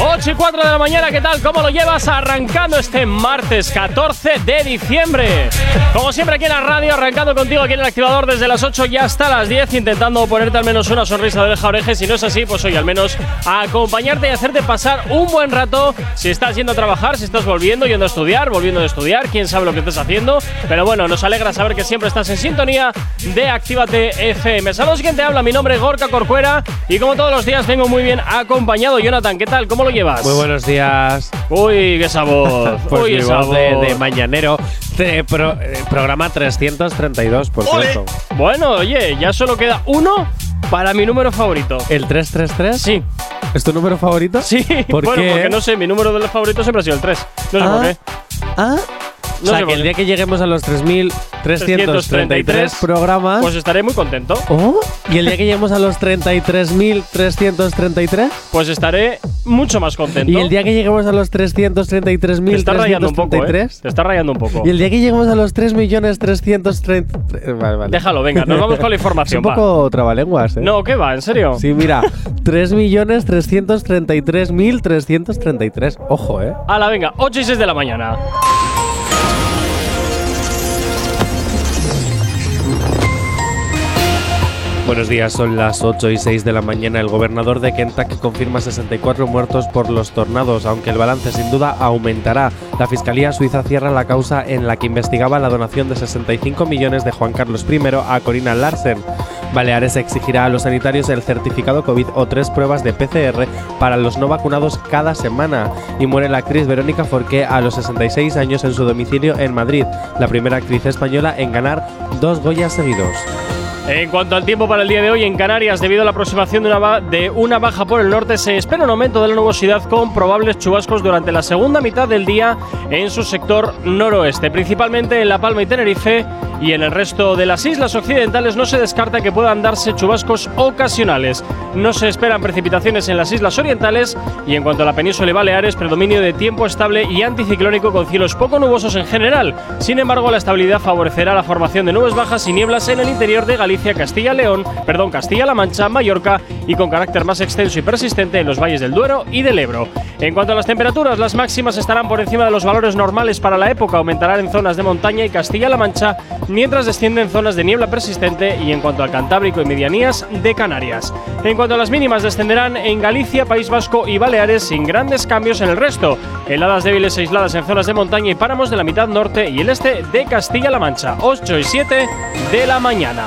8 y 4 de la mañana, ¿qué tal? ¿Cómo lo llevas? Arrancando este martes 14 de diciembre. Como siempre aquí en la radio, arrancando contigo aquí en el activador desde las 8 y hasta las 10, intentando ponerte al menos una sonrisa de oreja a oreja. Si no es así, pues hoy al menos a acompañarte y hacerte pasar un buen rato. Si estás yendo a trabajar, si estás volviendo, yendo a estudiar, volviendo a estudiar, quién sabe lo que estés haciendo. Pero bueno, nos alegra saber que siempre estás en sintonía de Actívate FM. Saludos, quien te habla. Mi nombre es Gorka Corcuera y como todos los días vengo muy bien acompañado. Jonathan, ¿qué tal? ¿Cómo lo llevas? Muy buenos días. Uy, qué sabor. Pues Uy, esa voz de, mañanero. De pro- eh, programa 332, por cierto. Bueno, oye, ya solo queda uno para mi número favorito. ¿El 333? Sí, ¿Es tu número favorito? sí. ¿Por bueno, qué? porque no sé, mi número de los favoritos siempre ha sido el 3. No sé Ah. por qué. Ah. O sea, que el día que lleguemos a los 3.333 programas. Pues estaré muy contento. Oh, ¿Y el día que lleguemos a los 33.333? Pues estaré mucho más contento. ¿Y el día que lleguemos a los Te está rayando un poco, ¿eh? 333.333? Te está rayando un poco. ¿Y el día que lleguemos a los 3.330.000? Vale, vale. Déjalo, venga, nos vamos con la Es información. un va. poco trabalenguas, ¿eh? No, ¿qué va? ¿En serio? Sí, mira, 3.333.333. Ojo, ¿eh? Hala, venga, 8 y 6 de la mañana. Buenos días, son las 8 y 6 de la mañana. El gobernador de Kentucky confirma 64 muertos por los tornados, aunque el balance sin duda aumentará. La Fiscalía Suiza cierra la causa en la que investigaba la donación de 65 millones de Juan Carlos I a Corina Larsen. Baleares exigirá a los sanitarios el certificado COVID o tres pruebas de PCR para los no vacunados cada semana. Y muere la actriz Verónica Forqué a los 66 años en su domicilio en Madrid, la primera actriz española en ganar dos Goyas seguidos. En cuanto al tiempo para el día de hoy en Canarias, debido a la aproximación de una, de una baja por el norte, se espera un aumento de la nubosidad con probables chubascos durante la segunda mitad del día en su sector noroeste, principalmente en La Palma y Tenerife y en el resto de las islas occidentales no se descarta que puedan darse chubascos ocasionales. No se esperan precipitaciones en las islas orientales y en cuanto a la península y Baleares, predominio de tiempo estable y anticiclónico con cielos poco nubosos en general. Sin embargo, la estabilidad favorecerá la formación de nubes bajas y nieblas en el interior de Galicia, Castilla-León, perdón, Castilla-La Mancha, Mallorca y con carácter más extenso y persistente en los valles del Duero y del Ebro. En cuanto a las temperaturas, las máximas estarán por encima de los valores normales para la época, aumentarán en zonas de montaña y Castilla-La Mancha, mientras descienden zonas de niebla persistente y en cuanto al Cantábrico y medianías de Canarias. En cuanto a las mínimas, descenderán en Galicia, País Vasco y Baleares sin grandes cambios en el resto. Heladas débiles e aisladas en zonas de montaña y páramos de la mitad norte y el este de Castilla-La Mancha. 8 y 7 de la mañana.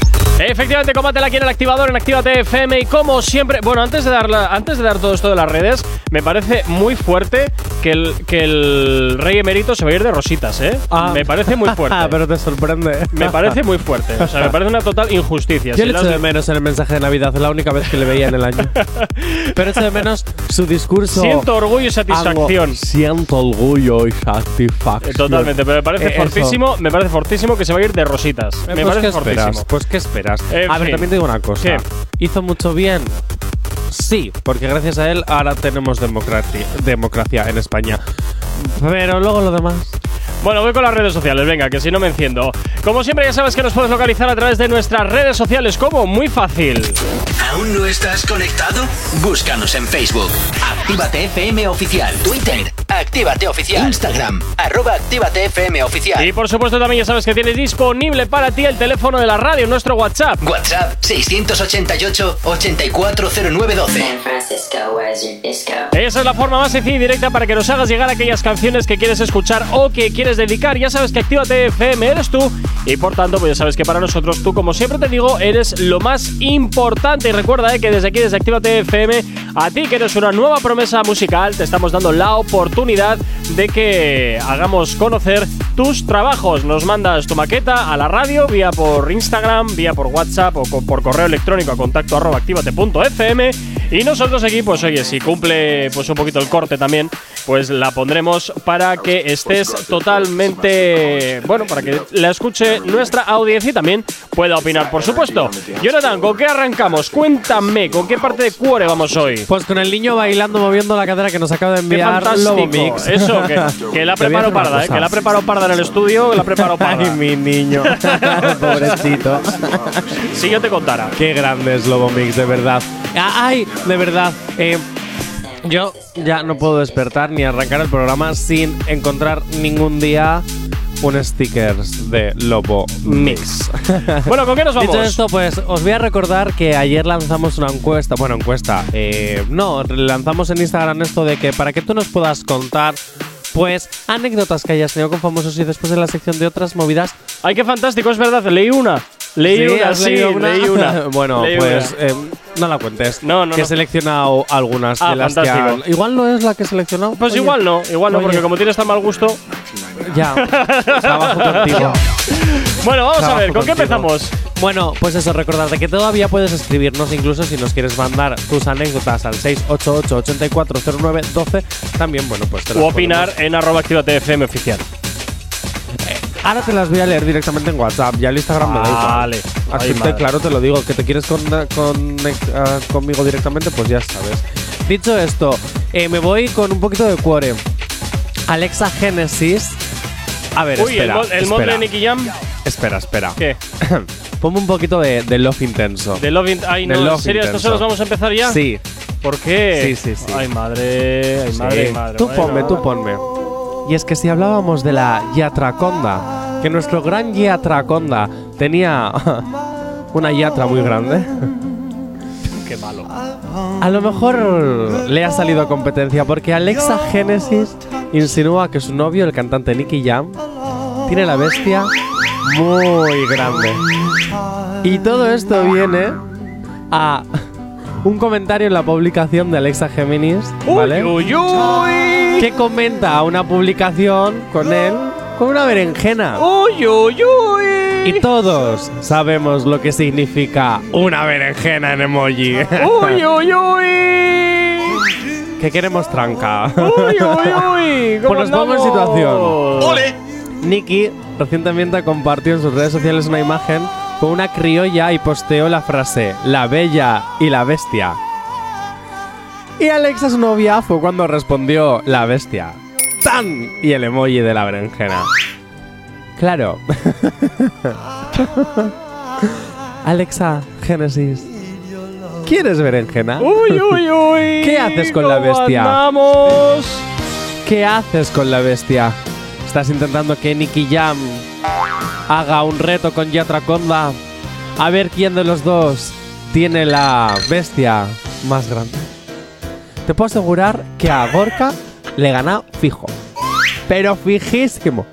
Efectivamente, combátela aquí en el activador en Actívate FM y como siempre, bueno, antes de darla, antes de dar todo esto de las redes, me parece muy fuerte que el, que el rey emérito se va a ir de rositas, ¿eh? Me parece muy fuerte. Ah, pero te sorprende. Me parece muy fuerte. O sea, me parece una total injusticia. Yo Si le echo de menos en el mensaje de Navidad, es la única vez que le veía en el año. Pero echo de menos su discurso. Siento orgullo y satisfacción. Hago- siento orgullo y satisfacción. Totalmente, pero me parece Eh, eso. fortísimo, me parece fortísimo que se va a ir de rositas. Eh, me pues, parece fortísimo. Pues qué esperas. En a ver, fin. también te digo una cosa. ¿Qué? ¿Hizo mucho bien? Sí, porque gracias a él ahora tenemos democracia, democracia en España. Pero luego lo demás. Bueno, voy con las redes sociales, venga, que si no me enciendo. Como siempre, ya sabes que nos puedes localizar a través de nuestras redes sociales. ¿Cómo? Muy fácil. ¿Aún no estás conectado? Búscanos en Facebook. Actívate FM Oficial. Twitter. Actívate Oficial. Instagram. Arroba Actívate FM Oficial. Y por supuesto, también ya sabes que tienes disponible para ti el teléfono de la radio, nuestro WhatsApp. WhatsApp 688-840912. San Francisco, where's your disco? Esa es la forma más sencilla y directa para que nos hagas llegar aquellas canciones que quieres escuchar o que quieres dedicar. Ya sabes que Actívate FM eres tú y por tanto, pues ya sabes que para nosotros tú, como siempre te digo, eres lo más importante. Y recuerda eh, que desde aquí, desde Actívate FM, a ti que eres una nueva promesa musical, te estamos dando la oportunidad de que hagamos conocer tus trabajos. Nos mandas tu maqueta a la radio vía por Instagram, vía por WhatsApp o por correo electrónico a contacto arroba y nosotros aquí, pues oye, si cumple pues un poquito el corte también, pues la pondremos para que estés totalmente. Bueno, para que la escuche nuestra audiencia y también pueda opinar, por supuesto. Jonathan, ¿con qué arrancamos? Cuéntame, ¿con qué parte de Cuore vamos hoy? Pues con el niño bailando, moviendo la cadera que nos acaba de enviar. Lobo Mix. Eso, que, que la preparo parda, ¿eh? que la preparo parda en el estudio, que la preparo parda. Ay, mi niño. Pobrecito. si yo te contara. Qué grande es Lobo Mix, de verdad. Ah, Ay, de verdad. eh, yo ya no puedo despertar ni arrancar el programa sin encontrar ningún día un sticker de Lobo Mix. Bueno, ¿con qué nos vamos? Dicho esto, pues os voy a recordar que ayer lanzamos una encuesta. Bueno, encuesta. eh, no, lanzamos en Instagram esto de que para que tú nos puedas contar, pues, anécdotas que hayas tenido con famosos y después en la sección de otras movidas. Ay, qué fantástico, es verdad, leí una. Leí Sí, una, ¿has sí, una? leí una. bueno, Leí pues una. eh, no la cuentes. No, no, Que he no. seleccionado algunas Ah, de las que fantástico. han- Igual no es la que he seleccionado. Pues Oye, igual no, igual no, Oye. porque como tienes tan mal gusto. Ya. Trabajo contigo. Bueno, vamos a Trabajo ver, ¿con qué contigo. empezamos? Bueno, pues eso, recordarte que todavía puedes escribirnos, incluso si nos quieres mandar tus anécdotas al 688-8409-12. También, bueno, pues te O opinar en arroba actívate FM oficial. Ahora te las voy a leer directamente en WhatsApp. Ya el Instagram me da igual. Vale. Así Ay, te, madre. claro, te lo digo. Que te quieres con, con- ah, conmigo directamente, pues ya sabes. Dicho esto, eh, me voy con un poquito de cuore. Alexa Genesis. A ver, Uy, espera. el, mod, el mod espera, de Nicky Jam. Espera, espera. ¿Qué? Ponme un poquito de, de love intenso. De Love in- Ay, De no, ¿en Love serio? ¿Estos Intenso. se los vamos a empezar ya? Sí. ¿Por qué? Sí, sí, sí. Ay, madre, ay, madre, Sí. madre. Tú bueno. ponme, tú ponme. Y es que si hablábamos de la Yatraconda, que nuestro gran Yatraconda tenía una yatra muy grande, Qué malo. a lo mejor le ha salido competencia porque Alexa Genesis insinúa que su novio, el cantante Nicky Jam, tiene la bestia muy grande. Y todo esto viene a un comentario en la publicación de Alexa Géminis, ¿vale? Uy, uy, uy. que comenta una publicación con él con una berenjena. Uy, uy, uy. Y todos sabemos lo que significa una berenjena en emoji. Uy, uy, uy. que queremos tranca. Uy, uy, uy. ¿Cómo Pues nos pongo en situación. Nicky recientemente compartió en sus redes sociales una imagen con una criolla y posteó la frase La bella y la bestia. Y Alexa, su novia, fue cuando respondió La bestia. ¡Tan! Y el emoji de la berenjena. Claro. Alexa, Génesis. ¿Quieres berenjena? Uy, uy, uy. ¿Qué haces con la ¿Cómo bestia? andamos? ¿Qué haces con la bestia? ¿Estás intentando que Nicky Jam haga un reto con Yatraconda? A ver quién de los dos tiene la bestia más grande. Te puedo asegurar que a Gorka le gana fijo. Pero fijísimo.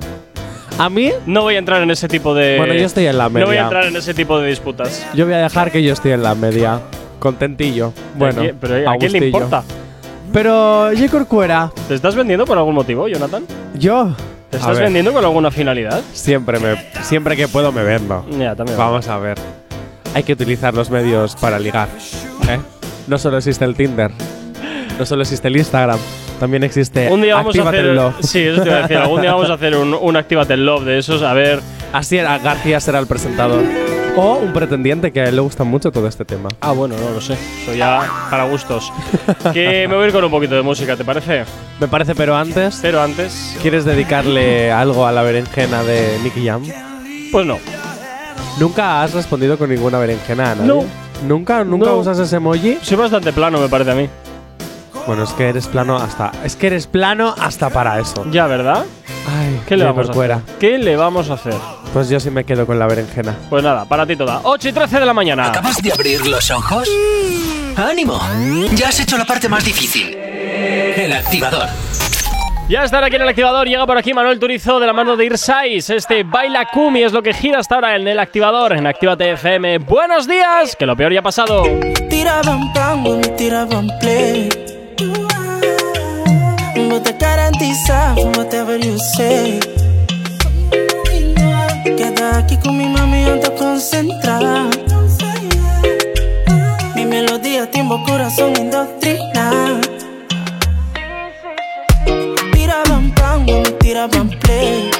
A mí, No voy a entrar en ese tipo de. bueno, yo estoy en la media. No voy a entrar en ese tipo de disputas. Yo voy a dejar que yo estoy en la media. Contentillo. Bueno, ¿A quién- pero ¿a quién le importa? Pero yo Corcuera, ¿Te estás vendiendo por algún motivo, Jonathan? yo. ¿Te estás ver, vendiendo con alguna finalidad? Siempre, me, siempre que puedo me vendo. Ya, también. Vamos a ver. Hay que utilizar los medios para ligar. ¿eh? No solo existe el Tinder, no solo existe el Instagram, también existe Un día vamos a hacer. el Love. Sí, eso te iba a decir. Algún día vamos a hacer un, un Actívate el Love de esos. A ver. Así era, García será el presentador. O un pretendiente que a él le gusta mucho todo este tema. Ah, bueno, no lo sé. Eso ya para gustos. que me voy a ir con un poquito de música, ¿te parece? Me parece, pero antes, Pero antes. ¿quieres dedicarle algo a la berenjena de Nicky Jam? Pues no. Nunca has respondido con ninguna berenjena a nadie? No. ¿Nunca, nunca No. usas ese emoji? Soy bastante plano, me parece a mí. Bueno, es que eres plano hasta. Es que eres plano hasta para eso. Ya, ¿verdad? Ay, ¿Qué le vamos a hacer? ¿Qué le vamos a hacer? Pues yo sí me quedo con la berenjena. Pues nada, para ti toda. 8 y 13 de la mañana. ¿Acabas de abrir los ojos? ¡Ánimo! Ya has hecho la parte más difícil. El activador. Ya estar aquí en el activador. Llega por aquí Manuel Turizo de la mano de Irsais. Este baila Kumi es lo que gira hasta ahora en el activador. En Actívate FM. Buenos días. Que lo peor ya ha pasado. Tiraban pan, tiraban play. I'm about to garantizar whatever you say. Queda aquí con mi mami, ando concentrada. Mi melodía, timbo, corazón, indoctrina. Tira, bam, bam, tira, bam, play.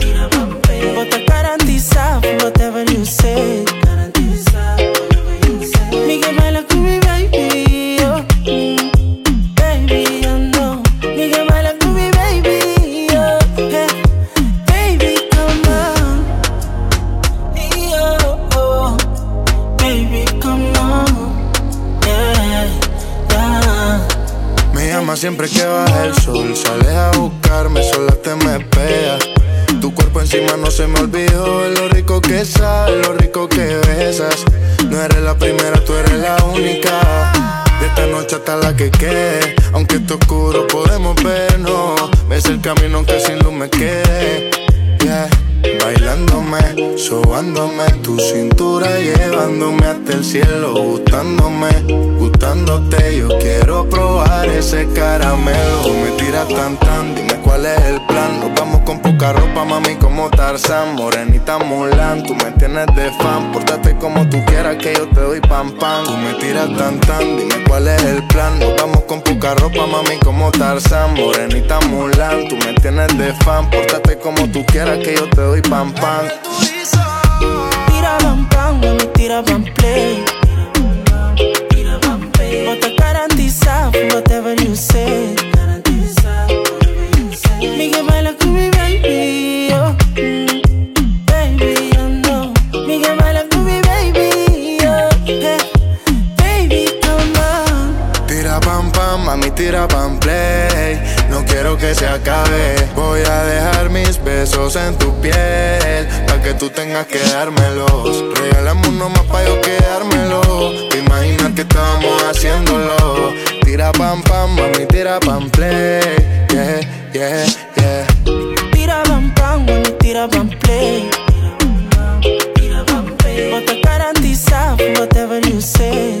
Tira, bam, play. I'm about to garantizar whatever you say. Siempre que baja el sol Sales a buscarme, sola te me pega Tu cuerpo encima no se me olvidó Lo rico que sabes, lo rico que besas. No eres la primera, tú eres la única. De esta noche hasta la que quede Aunque esté oscuro podemos vernos. Ves el camino aunque sin luz me quede. Yeah. Bailándome, sobándome tu cintura, llevándome hasta el cielo, gustándome, gustándote. Yo quiero probar ese caramelo. Me tiras tan tan, dime cuál es el plan. Nos vamos con poca ropa, mami, como Tarzan, morenita Mulan. Tú me tienes de fan, pórtate como tú quieras que yo te doy pam pam. Tú me tiras tan tan, dime cuál es el plan. Nos vamos con poca ropa, mami, como Tarzan, morenita Mulan. Tú me tienes de fan, pórtate como tú quieras que yo te doy pam pam. Tira pam pam, mami, tira pam play. Voy a dejar mis besos en tu piel. Pa' que tú tengas que dármelos. Regálame uno más pa' yo quedármelo. Te imaginas que estábamos haciéndolo. Tira pam pam, mami, tira pam play. Yeah, yeah, yeah. Tira pam pam, mami, tira pam play. No te garantiza, whatever you say.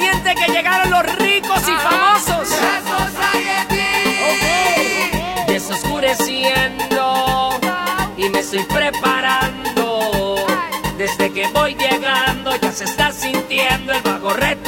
Siente que llegaron los ricos y famosos. Desoscureciendo y me estoy preparando. Desde que voy llegando ya se está sintiendo el retumbando.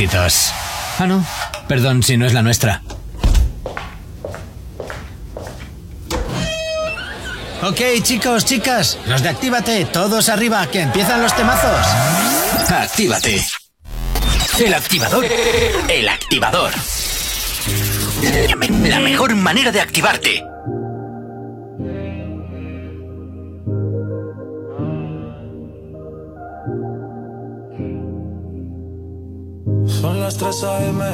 Éxitos. Ah, no. Perdón si no es la nuestra. Ok, chicos, chicas, los de Actívate, todos arriba, que empiezan los temazos. Actívate. El activador. El activador. La mejor manera de activarte. Son las 3 a.m.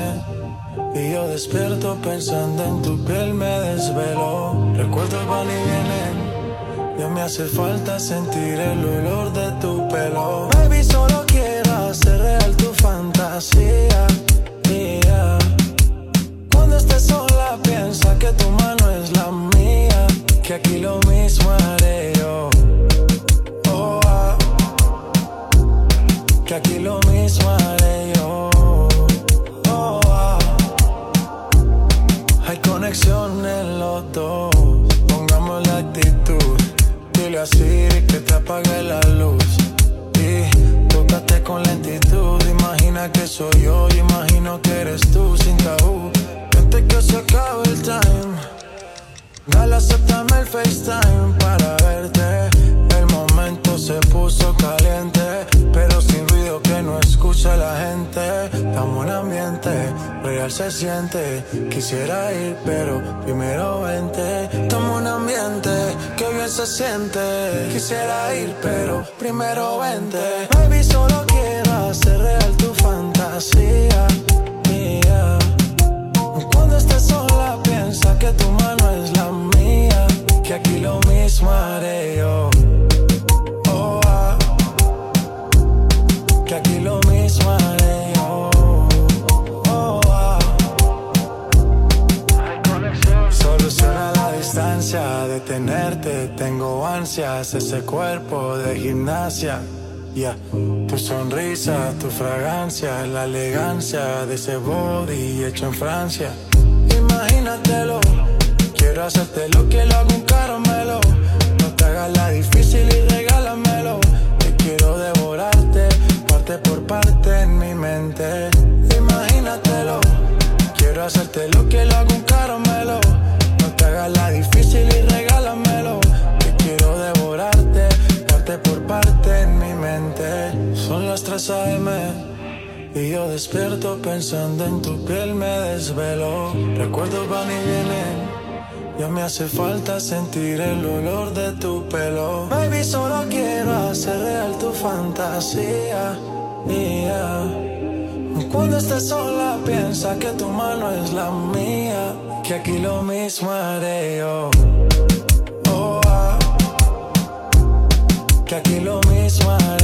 y yo despierto pensando en tu piel me desvelo. Recuerdos van y vienen, ya me hace falta sentir el olor de tu pelo. Baby, solo quiero hacer real tu fantasía. yeah. Cuando estés sola piensa que tu mano es la mía, que aquí lo mismo haré yo. Oh, ah que aquí lo mismo haré apague la luz. Y tócate con lentitud, imagina que soy yo, imagino que eres tú sin tabú. Antes que se acabe el time. Dale, aceptame el FaceTime para verte. El momento se puso caliente, escucha la gente. Estamos en ambiente, real se siente. Quisiera ir, pero primero vente. Estamos en ambiente, que bien se siente. Quisiera ir, pero primero vente. Baby, solo quiero hacer real tu fantasía. mía. Cuando estés sola piensa que tu mano es la mía, que aquí lo mismo haré yo. Oh, ah. Que aquí lo tengo ansias, ese cuerpo de gimnasia. Ya, tu sonrisa, tu fragancia, la elegancia de ese body hecho en Francia. Imagínatelo, quiero hacerte lo que lo hago un caramelo. No te hagas la difícil y regálamelo. Te quiero devorarte, parte por parte en mi mente. Imagínatelo, quiero hacerte lo que lo hago un caramelo. No te hagas la Son las 3 a.m. Y yo despierto pensando en tu piel me desvelo. Recuerdos van y vienen. Ya me hace falta sentir el olor de tu pelo. Baby, solo quiero hacer real tu fantasía. yeah. Cuando estés sola, piensa que tu mano es la mía. Que aquí lo mismo haré yo. Oh, ah. Que aquí lo mismo haré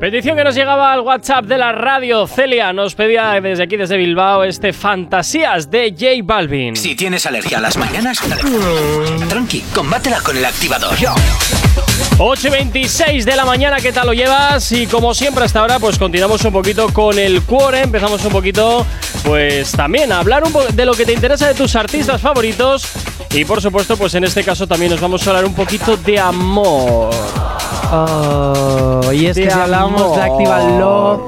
Petición que nos llegaba al WhatsApp de la radio. Celia nos pedía desde aquí, desde Bilbao, este Fantasías de J Balvin. Si tienes alergia a las mañanas, tranqui, combátela con el activador. 8 y 26 de la mañana, ¿qué tal lo llevas? Y como siempre hasta ahora, pues continuamos un poquito con el cuore. Empezamos un poquito, pues también a hablar un poco de lo que te interesa de tus artistas favoritos. Y por supuesto, pues en este caso también nos vamos a hablar un poquito de amor. Oh, y es De que si hablamos de. Activa Love,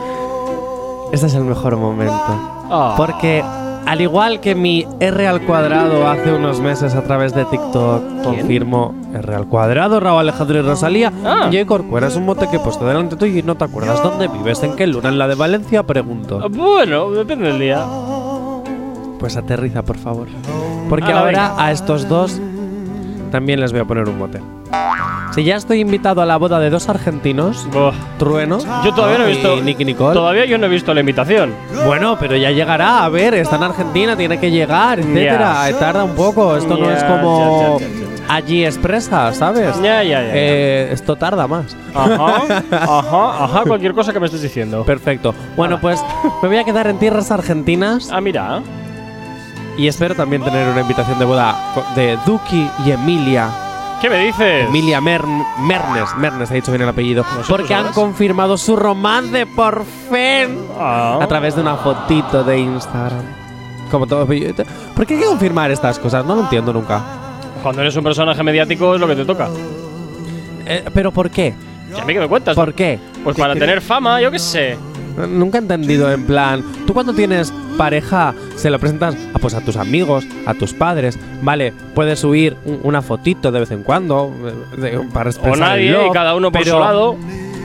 este es el mejor momento. Ah. Porque al igual que mi R al cuadrado hace unos meses a través de TikTok confirmo R al cuadrado, Raúl Alejandro y Rosalía, Ah. J. Corcuera es un mote que he puesto delante tuyo y no te acuerdas dónde vives, en qué luna, en la de Valencia, pregunto. Bueno, depende del día. Pues aterriza, por favor. Porque ahora venga. a estos dos también les voy a poner un mote. Si ya estoy invitado a la boda de dos argentinos, Buah. Trueno. Yo todavía no he y visto. Nicky Nicole. Todavía yo no he visto la invitación. Bueno, pero ya llegará. A ver, está en Argentina, tiene que llegar, etcétera. Tarda un poco. Esto no Ya, es como ya, allí expresa, ¿sabes? Ya, ya, ya. Eh, esto tarda más. Ajá, ajá, ajá, cualquier cosa que me estés diciendo. Perfecto. Bueno, pues me voy a quedar en tierras argentinas Ah, mira. Y espero también tener una invitación de boda de Duki y Emilia. ¿Qué me dices? Emilia Mern- Mernes, Mernes, he dicho bien el apellido. Porque han confirmado su romance por fin. Ah. a través de una fotito de Instagram. Como todo. ¿Por qué hay que confirmar estas cosas? No lo entiendo nunca. Cuando eres un personaje mediático es lo que te toca. Eh, ¿Pero por qué? ¿Y a mí qué me cuentas? ¿Por qué? Pues ¿Qué para tener fama, yo qué sé. Nunca he entendido, en plan. Tú cuando tienes pareja, se lo presentas a, pues, a tus amigos, a tus padres. Vale, puedes subir un- una fotito de vez en cuando eh, de- para expresar O nadie, y cada uno por pero- su lado.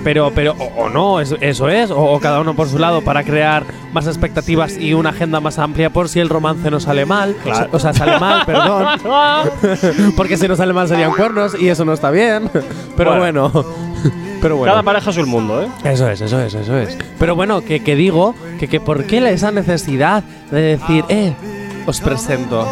Pero, pero, o, o no, eso, eso es, o, o cada uno por su lado para crear más expectativas y una agenda más amplia por si el romance no sale mal. Claro. O sea, sale mal, perdón. Porque si no sale mal serían cuernos y eso no está bien. Pero bueno. Pero bueno. Cada pareja es un mundo, ¿eh? Eso es, eso es, eso es. Pero bueno, que, que digo que, que por qué esa necesidad de decir, eh, os presento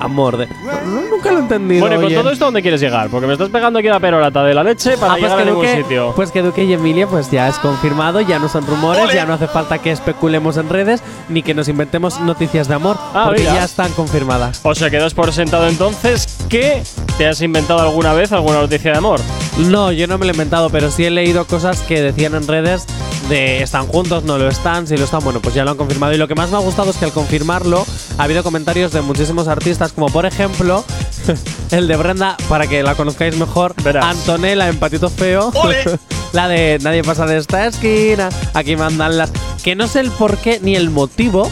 amor de. No, nunca lo he entendido. Bueno, y con oye. todo esto, ¿dónde quieres llegar? Porque me estás pegando aquí la perorata de la leche para Ah, pues llegar que, a ningún Duque, sitio. pues que Duque y Emilia pues ya es confirmado, ya no son rumores, ya no hace falta que especulemos en redes ni que nos inventemos noticias de amor, Ah, porque mira. ya están confirmadas. O sea, quedas por sentado entonces que te has inventado alguna vez alguna noticia de amor. No, yo no me lo he inventado, pero sí he leído cosas que decían en redes de están juntos, no lo están, si lo están, bueno, pues ya lo han confirmado. Y lo que más me ha gustado es que al confirmarlo ha habido comentarios de muchísimos artistas, como por ejemplo el de Brenda, para que la conozcáis mejor, Verás. Antonella en Patito Feo. la de Nadie pasa de esta esquina, aquí mandan las... Que no sé el por qué ni el motivo,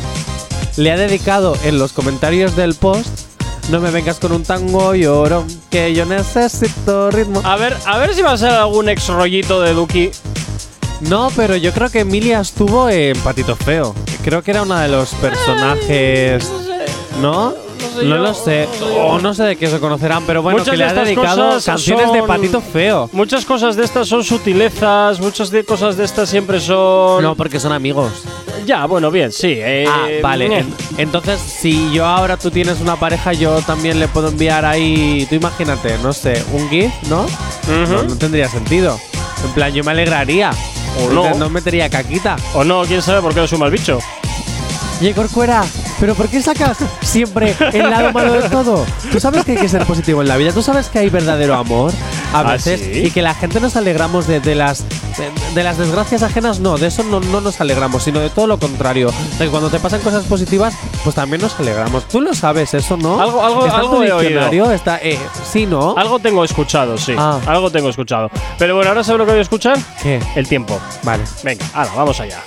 le ha dedicado en los comentarios del post no me vengas con un tango llorón, que yo necesito ritmo. A ver, a ver si va a ser algún ex rollito de Duki. No, pero yo creo que Emilia estuvo en Patito Feo. Creo que era una de los personajes. ¿No? sé No lo sé. no sé yo. O no sé de qué se conocerán, pero bueno, Muchas que le de ha estas dedicado cosas canciones de son- Patito Feo. Muchas cosas de estas son sutilezas, muchas de cosas de estas siempre son. No, porque son amigos. Ya, bueno, bien, sí. eh, Ah, vale. eh. En- entonces, si yo ahora tú tienes una pareja, yo también le puedo enviar ahí. Tú imagínate, no sé, un GIF, ¿no? Ujú. no, no tendría sentido. En plan, yo me alegraría. O no. No metería caquita. O no, quién sabe por qué eres un mal bicho. Oye, Corcuera, ¿pero por qué sacas siempre el lado malo de todo? Tú sabes que hay que ser positivo en la vida, tú sabes que hay verdadero amor a ¿Ah, veces sí? y que la gente nos alegramos de, de las de, de las desgracias ajenas, no, de eso no, no nos alegramos, sino de todo lo contrario. De que cuando te pasan cosas positivas, pues también nos alegramos. Tú lo sabes, eso, ¿no? Algo- algo- ¿Está en algo tu he oído. diccionario? Está, eh, sí, ¿no? Algo tengo escuchado, sí. Ah. Algo tengo escuchado. Pero bueno, ahora sabes lo que voy a escuchar. ¿Qué? El tiempo. Vale. Venga, ahora, vamos allá.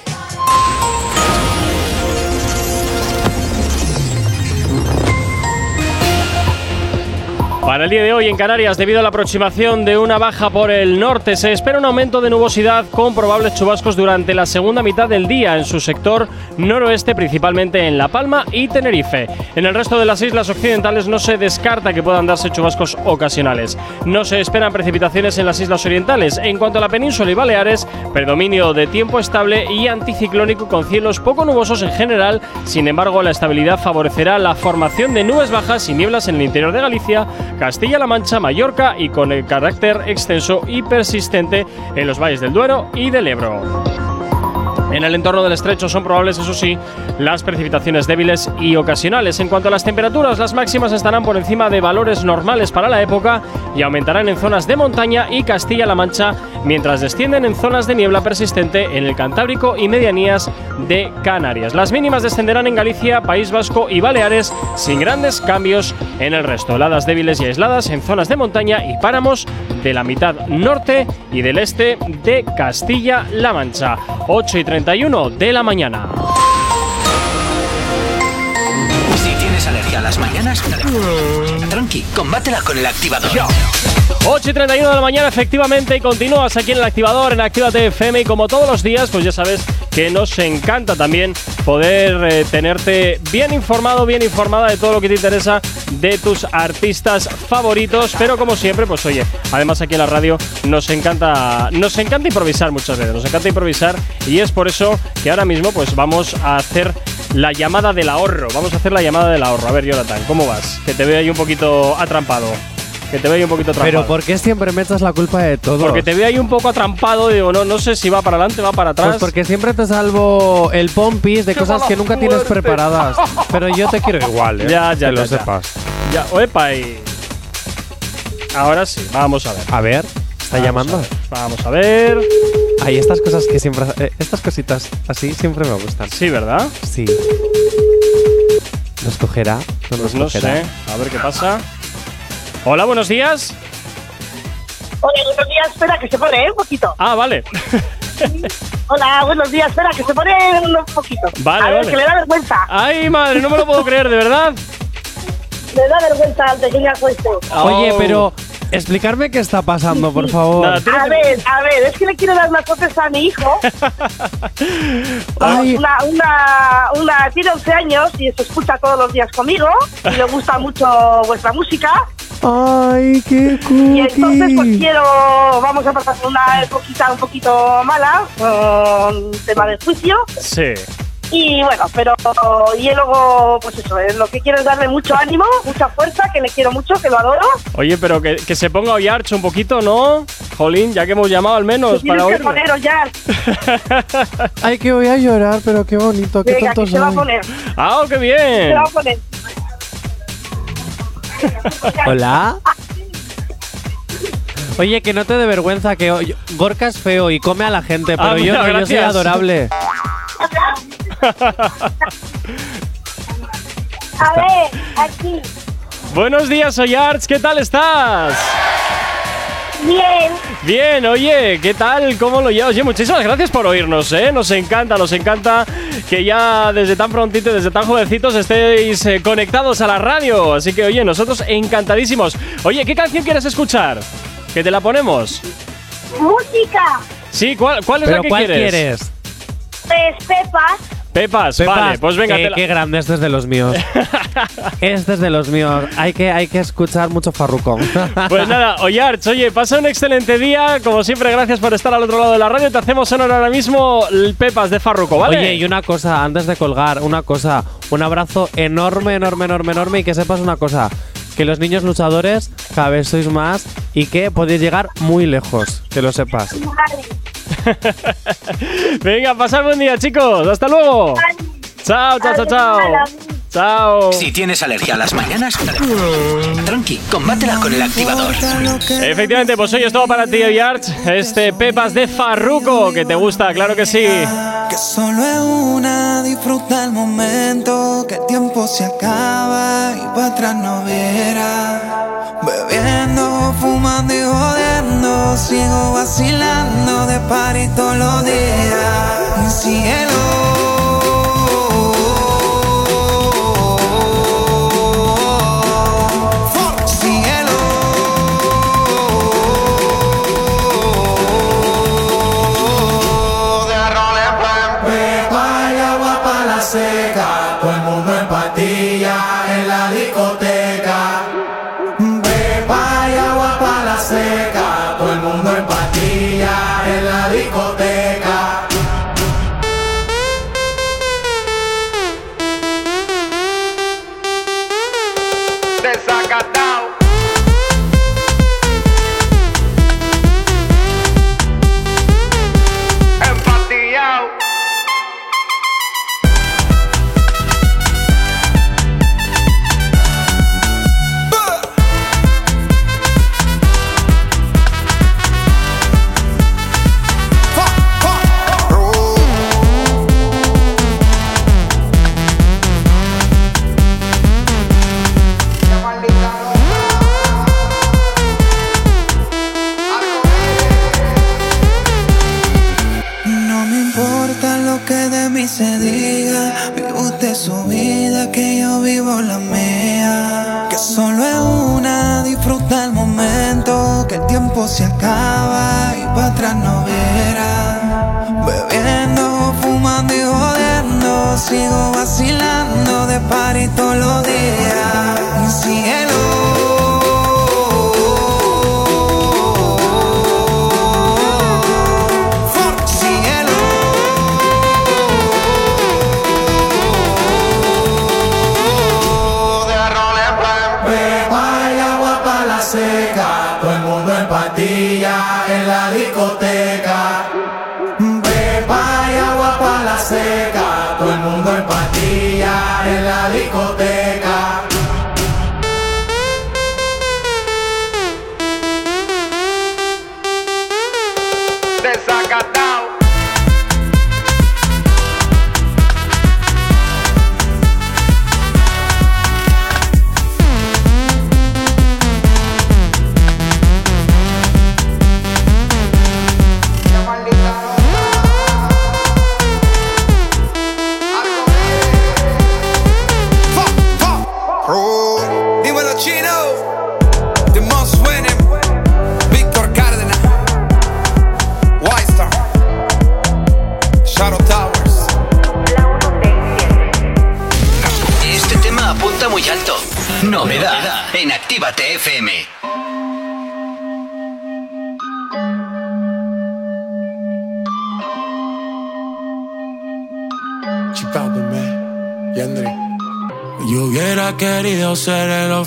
Para el día de hoy en Canarias, debido a la aproximación de una baja por el norte, se espera un aumento de nubosidad con probables chubascos durante la segunda mitad del día en su sector noroeste, principalmente en La Palma y Tenerife. En el resto de las islas occidentales no se descarta que puedan darse chubascos ocasionales. No se esperan precipitaciones en las islas orientales. En cuanto a la península y Baleares, predominio de tiempo estable y anticiclónico con cielos poco nubosos en general. Sin embargo, la estabilidad favorecerá la formación de nubes bajas y nieblas en el interior de Galicia, Castilla-La Mancha, Mallorca y con el carácter extenso y persistente en los valles del Duero y del Ebro. En el entorno del estrecho son probables, eso sí, las precipitaciones débiles y ocasionales. En cuanto a las temperaturas, las máximas estarán por encima de valores normales para la época y aumentarán en zonas de montaña y Castilla-La Mancha, mientras descienden en zonas de niebla persistente en el Cantábrico y medianías de Canarias. Las mínimas descenderán en Galicia, País Vasco y Baleares sin grandes cambios en el resto. Heladas débiles y aisladas en zonas de montaña y páramos de la mitad norte y del este de Castilla-La Mancha. 8 y 31 de la mañana. Si tienes alergia a las mañanas, tranqui, combátela con el activador. 8 y 31 de la mañana, efectivamente, y continúas aquí en el activador, en Actívate FM. Y como todos los días, pues ya sabes que nos encanta también poder eh, tenerte bien informado, bien informada de todo lo que te interesa de tus artistas favoritos. Pero como siempre, pues oye, además aquí en la radio nos encanta, nos encanta improvisar muchas veces, nos encanta improvisar. Y es por eso que ahora mismo, pues vamos a hacer la llamada del ahorro. Vamos a hacer la llamada del ahorro. A ver, Jonathan, ¿cómo vas? Que te veo ahí un poquito atrampado. Que te veo ahí un poquito atrampado. Pero ¿por qué siempre me echas la culpa de todo? Porque te veo ahí un poco atrampado, digo, no, no sé si va para adelante, va para atrás. Pues porque siempre te salvo el pompis de cosas que nunca tienes preparadas. Pero yo te quiero igual, ¿eh? Ya, ya, Que lo ya, sepas. Ya, oepa, y. Ahora sí, vamos a ver. A ver, ¿está Vamos llamando? a ver, Vamos a ver. Hay estas cosas que siempre. eh, estas cositas así siempre me gustan. Sí, ¿verdad? Sí. ¿Nos cogerá? ¿No Pues nos no cogerá? sé. A ver qué pasa. Hola, buenos días. Oye, buenos días, espera, que se pone, ¿eh? Un poquito. Ah, vale. Hola, buenos días, espera, que se pone un poquito. Vale, A ver, vale. que le da vergüenza. Ay, madre, no me lo puedo creer, de verdad. Le da vergüenza al pequeño acueste. Oye, Oh. pero explicarme qué está pasando, por favor. Nada, A que- ver, a ver, es que le quiero dar las cosas a mi hijo. Ay. Una, una, una, tiene 11 años y se escucha todos los días conmigo y le gusta mucho vuestra música. Ay, qué Y entonces, pues cookie. quiero, vamos a pasar una época un poquito mala, con tema de juicio. Sí. Y bueno, pero y luego, pues eso, eh, lo que quiero es darle mucho ánimo, mucha fuerza, que le quiero mucho, que lo adoro. Oye, pero que, que se ponga Oyarch un poquito, ¿no? Jolín, ya que hemos llamado al menos para que oírlo. poneros ya. Ay, que voy a llorar, pero qué bonito, qué Venga, tonto que se va a poner. ¡Ah, qué Se bien! va a poner. Hola. Oye, que no te dé vergüenza, que hoy- Gorka es feo y come a la gente, pero Ah, yo no, yo soy adorable. A ver, aquí. Buenos días, Oyarch, ¿qué tal estás? Bien. Bien, oye, ¿qué tal? ¿Cómo lo llevas? Oye, muchísimas gracias por oírnos, ¿eh? Nos encanta, nos encanta que ya desde tan prontito, desde tan jovencitos estéis eh, conectados a la radio. Así que, oye, nosotros encantadísimos. Oye, ¿qué canción quieres escuchar? ¿Que te la ponemos? Música. Sí, ¿cuál, cuál es ¿Pero la que cuál quieres? quieres? Pues Pepas. Pepas, Pepas, vale, pues venga, qué grande, este es de los míos. este es de los míos. Hay que, hay que escuchar mucho farrucón. Pues nada, Oyarch, oye, pasa un excelente día. Como siempre, gracias por estar al otro lado de la radio. Te hacemos honor ahora mismo el Pepas de Farruco, ¿vale? Oye, y una cosa, antes de colgar, una cosa. Un abrazo enorme, enorme, enorme, enorme. Y que sepas una cosa. Que los niños luchadores cada vez sois más y que podéis llegar muy lejos. Que lo sepas. Venga, pasar buen día, chicos. Hasta luego. Chao, chao, chao, chao. Chao. Si tienes alergia a las mañanas, tranqui, combátela con el activador. Efectivamente, pues hoy es todo para ti, Yarch. Este Pepas de Farruco, que te gusta, claro que sí. Que solo es una, disfruta el momento, que el tiempo se acaba y para atrás no verá. Bebiendo, fumando y jodiendo, sigo vacilando de party todos los días. Mi cielo.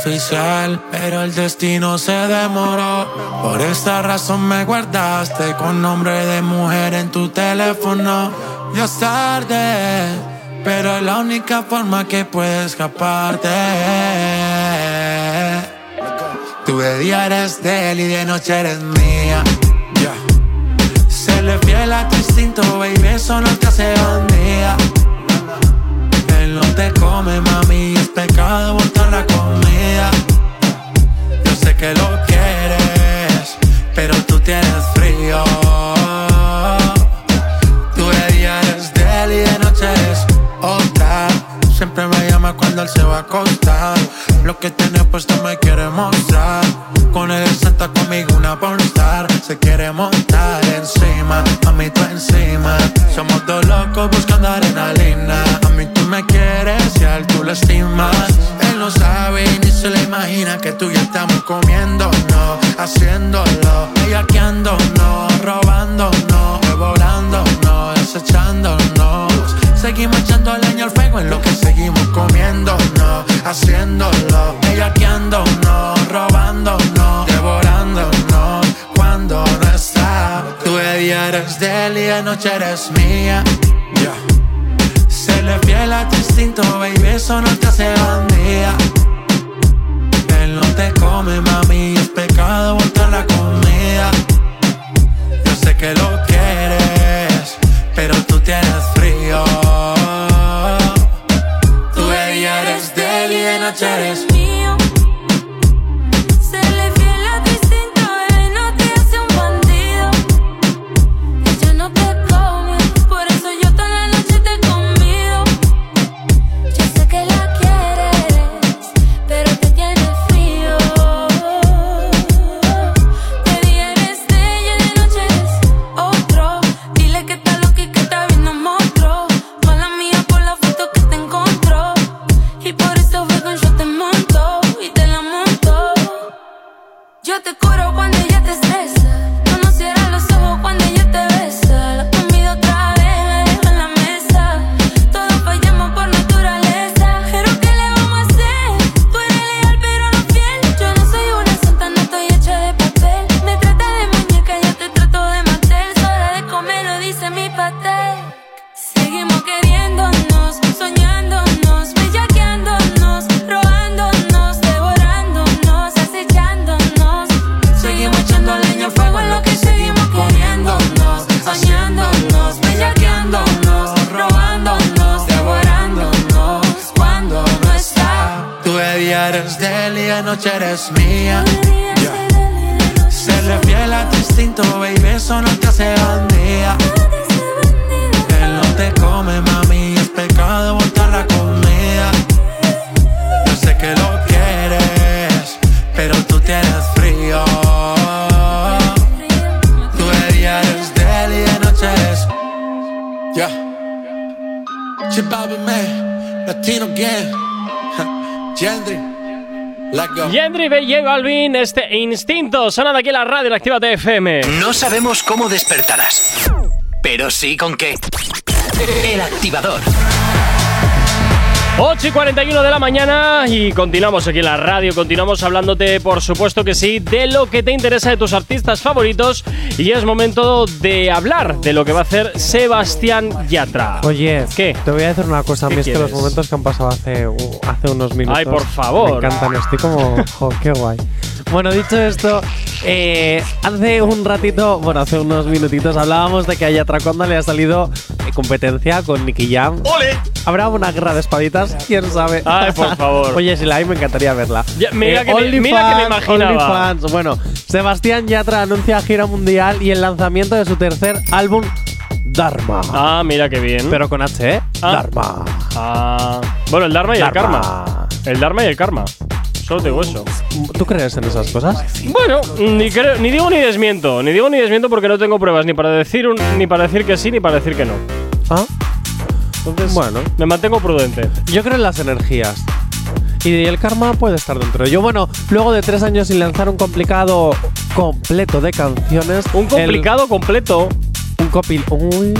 Oficial, pero el destino se demoró. Por esta razón me guardaste con nombre de mujer en tu teléfono. Ya es tarde, pero es la única forma que puedes escaparte. Tú de día eres de él y de noche eres mía. Se le fiel a tu instinto, baby, eso no te hace bandida. Él no te come, mami, es pecado botar la comida. Yo sé que lo quieres, pero tú tienes frío. Tú de día eres de él y de noche eres otra. Siempre me llama cuando él se va a acostar. Lo que tiene puesto me quiere mostrar. Con él senta conmigo una pornstar. Se quiere montar encima, a mí tú encima. Somos dos locos buscando adrenalina. A mí tú me quieres y a él tú lo estimas. Él no sabe ni se le imagina que tú y yo estamos comiendo, no, haciéndolo, bellaqueándonos, robándonos, devorándonos, desechándonos. Seguimos echando leña al fuego en lo que seguimos comiéndonos, haciéndolo, bellaqueándonos, robándonos, devorándonos. Cuando no está, tú de día eres de él y de noche eres mía. Se le fiel a tu instinto, baby, eso no te hace bandida. Él no te come, mami, es pecado botar la comida. Yo sé que lo quieres, pero tú tienes noche eres mía. Se le fiel a tu instinto, baby, eso no te hace bandida. Él no te come, mami, es pecado botar la comida. Yo sé que lo quieres, pero tú tienes frío. Tú día eres de él y de noche eres. Yeah. Chipabi me, Latino Gang. Gendry. Yendri J Balvin, este instinto. Sonando aquí en la radio, Activa TFM. No sabemos cómo despertarás, pero sí con qué. El activador. 8 y 41 de la mañana y continuamos aquí en la radio, continuamos hablándote, por supuesto que sí, de lo que te interesa de tus artistas favoritos y es momento de hablar de lo que va a hacer Sebastián Yatra. Oye, ¿Qué? Te voy a decir una cosa. A ¿Qué mí es que los momentos que han pasado hace, uh, hace unos minutos. Ay, por favor. Me encantan. Estoy como. jo, qué guay. Bueno, dicho esto, eh, hace un ratito, bueno, hace unos minutitos hablábamos de que a Yatra Conda le ha salido competencia con Nicky Jam. ¡Ole! ¿Habrá una guerra de espaditas? ¿Quién sabe? Ay, por favor. Oye, si la hay, me encantaría verla. Eh, Ya, mira que me- mira que me. Bueno, Sebastián Yatra anuncia gira mundial y el lanzamiento de su tercer álbum, Dharma. Ah, mira qué bien. Pero con H, ¿eh? Ah. Dharma. Ah, bueno, el Dharma y el. Karma. El Dharma y el Karma. Solo te digo eso. ¿Tú crees en esas cosas? Bueno, ni, creo- ni digo ni desmiento. Ni digo ni desmiento porque no tengo pruebas ni para decir un- ni para decir que sí ni para decir que no. Ah. Entonces, Bueno. me mantengo prudente. Yo creo en las energías. Y el karma puede estar dentro. Yo, bueno, luego de tres años sin lanzar un complicado completo de canciones. Un complicado completo. Un copil. Uy,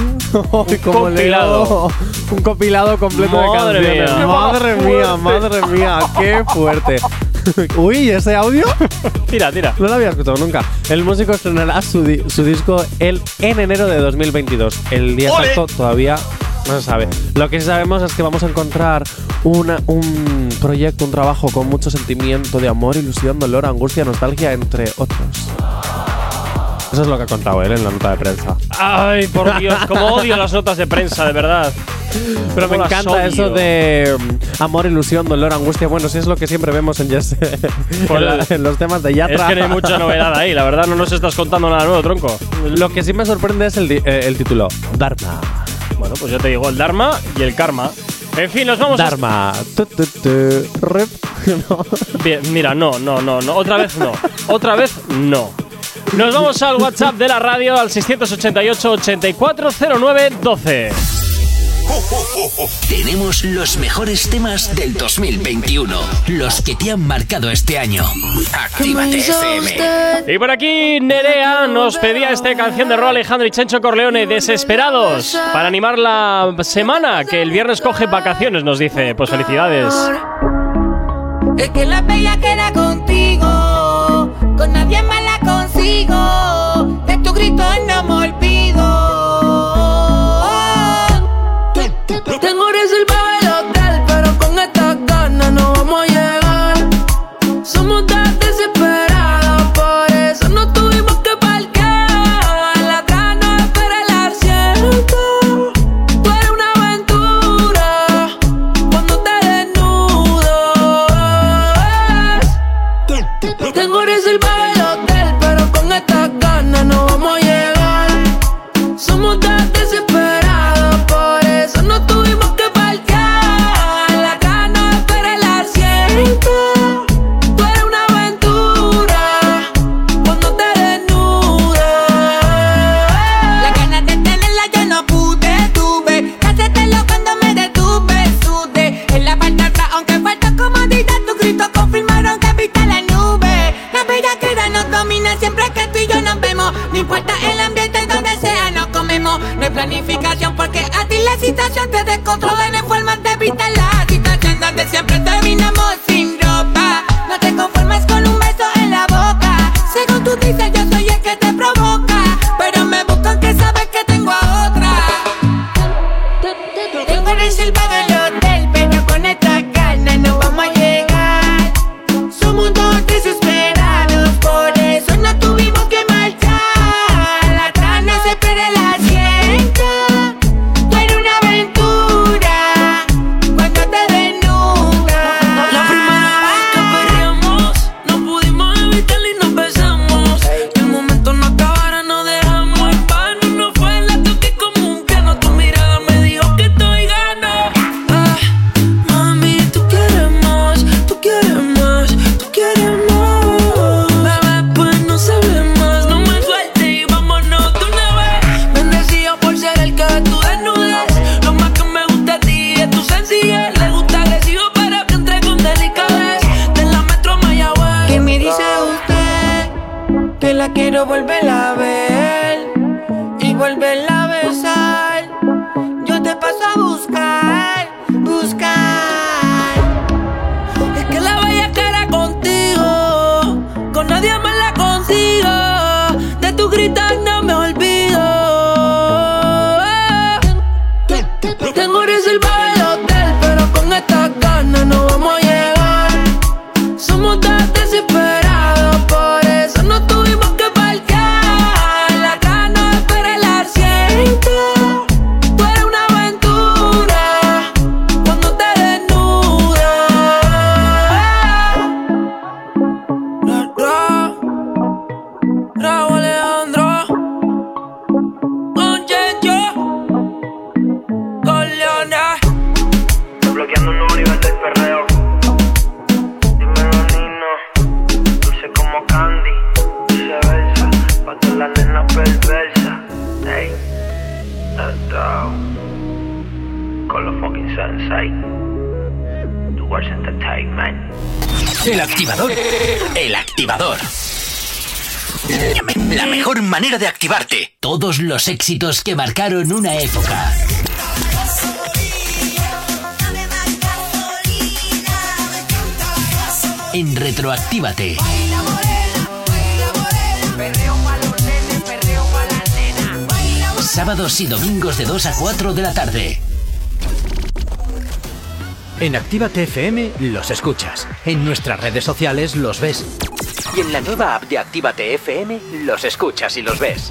cómo compilado. Un compilado completo Madre de canciones. mía. Madre mía, madre mía, qué fuerte. Uy, ¿y ese audio? Tira, tira. No lo había escuchado nunca. El músico estrenará su, di- su disco el, en enero de 2022. El día ¡Ole! exacto todavía no se sabe. Lo que sí sabemos es que vamos a encontrar una- un proyecto, un trabajo con mucho sentimiento de amor, ilusión, dolor, angustia, nostalgia, entre otros. Eso es lo que ha contado él en la nota de prensa. Ay, por Dios, como odio las notas de prensa, de verdad. Pero me Cómo encanta odio. eso de mm, amor, ilusión, dolor, angustia. Bueno, sí es lo que siempre vemos en, Yes- en, la- en los temas de Yatra. Es que no hay mucha novedad ahí, la verdad, no nos estás contando nada nuevo, tronco. Lo que sí me sorprende es el, eh, el título. Dharma. Bueno, pues ya te digo, el Dharma y el Karma. En fin, nos vamos a- Dharma. Tu, tu, tu. Rep. No. Bien, mira, no, no, no, no. Otra vez no. Otra vez no. Nos vamos al WhatsApp de la radio al 688-8409-12. Tenemos los mejores temas del 2021, los que te han marcado este año. Actívate FM. Y por aquí Nerea nos pedía esta canción de Ro Alejandro y Chencho Corleone, Desesperados, para animar la semana, que el viernes coge vacaciones, nos dice. Pues felicidades. Es que la bella queda contigo, con nadie más consigo. De tu grito no éxitos que marcaron una época. En Retroactívate. Sábados y domingos de 2 a 4 de la tarde. En Actívate FM los escuchas. En nuestras redes sociales los ves. Y en la nueva app de Actívate FM los escuchas y los ves.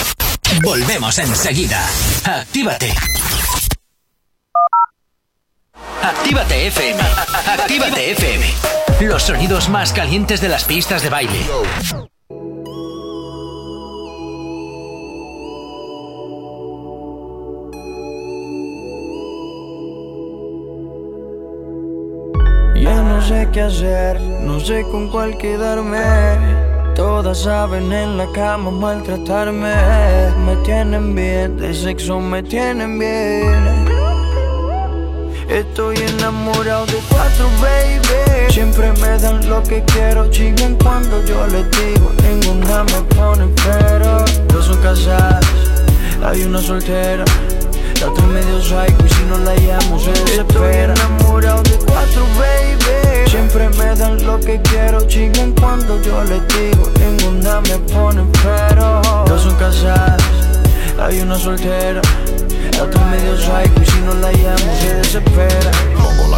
Volvemos enseguida. Actívate. Actívate FM. Actívate FM. Los sonidos más calientes de las pistas de baile. Ya no sé qué hacer, no sé con cuál quedarme. Todas saben en la cama maltratarme. Me tienen bien, de sexo me tienen bien. Estoy enamorado de cuatro, baby. Siempre me dan lo que quiero, chingan cuando yo les digo. Ninguna me pone pero. Dos son casadas, hay una soltera. La otra medio psycho y si no la llamo se desespera. Estoy enamorado de cuatro, baby. Siempre me dan lo que quiero, chingan cuando yo les digo. Ninguna me pone pero. Dos son casadas, hay una soltera. La otra medio psycho y si no la llamo se desespera.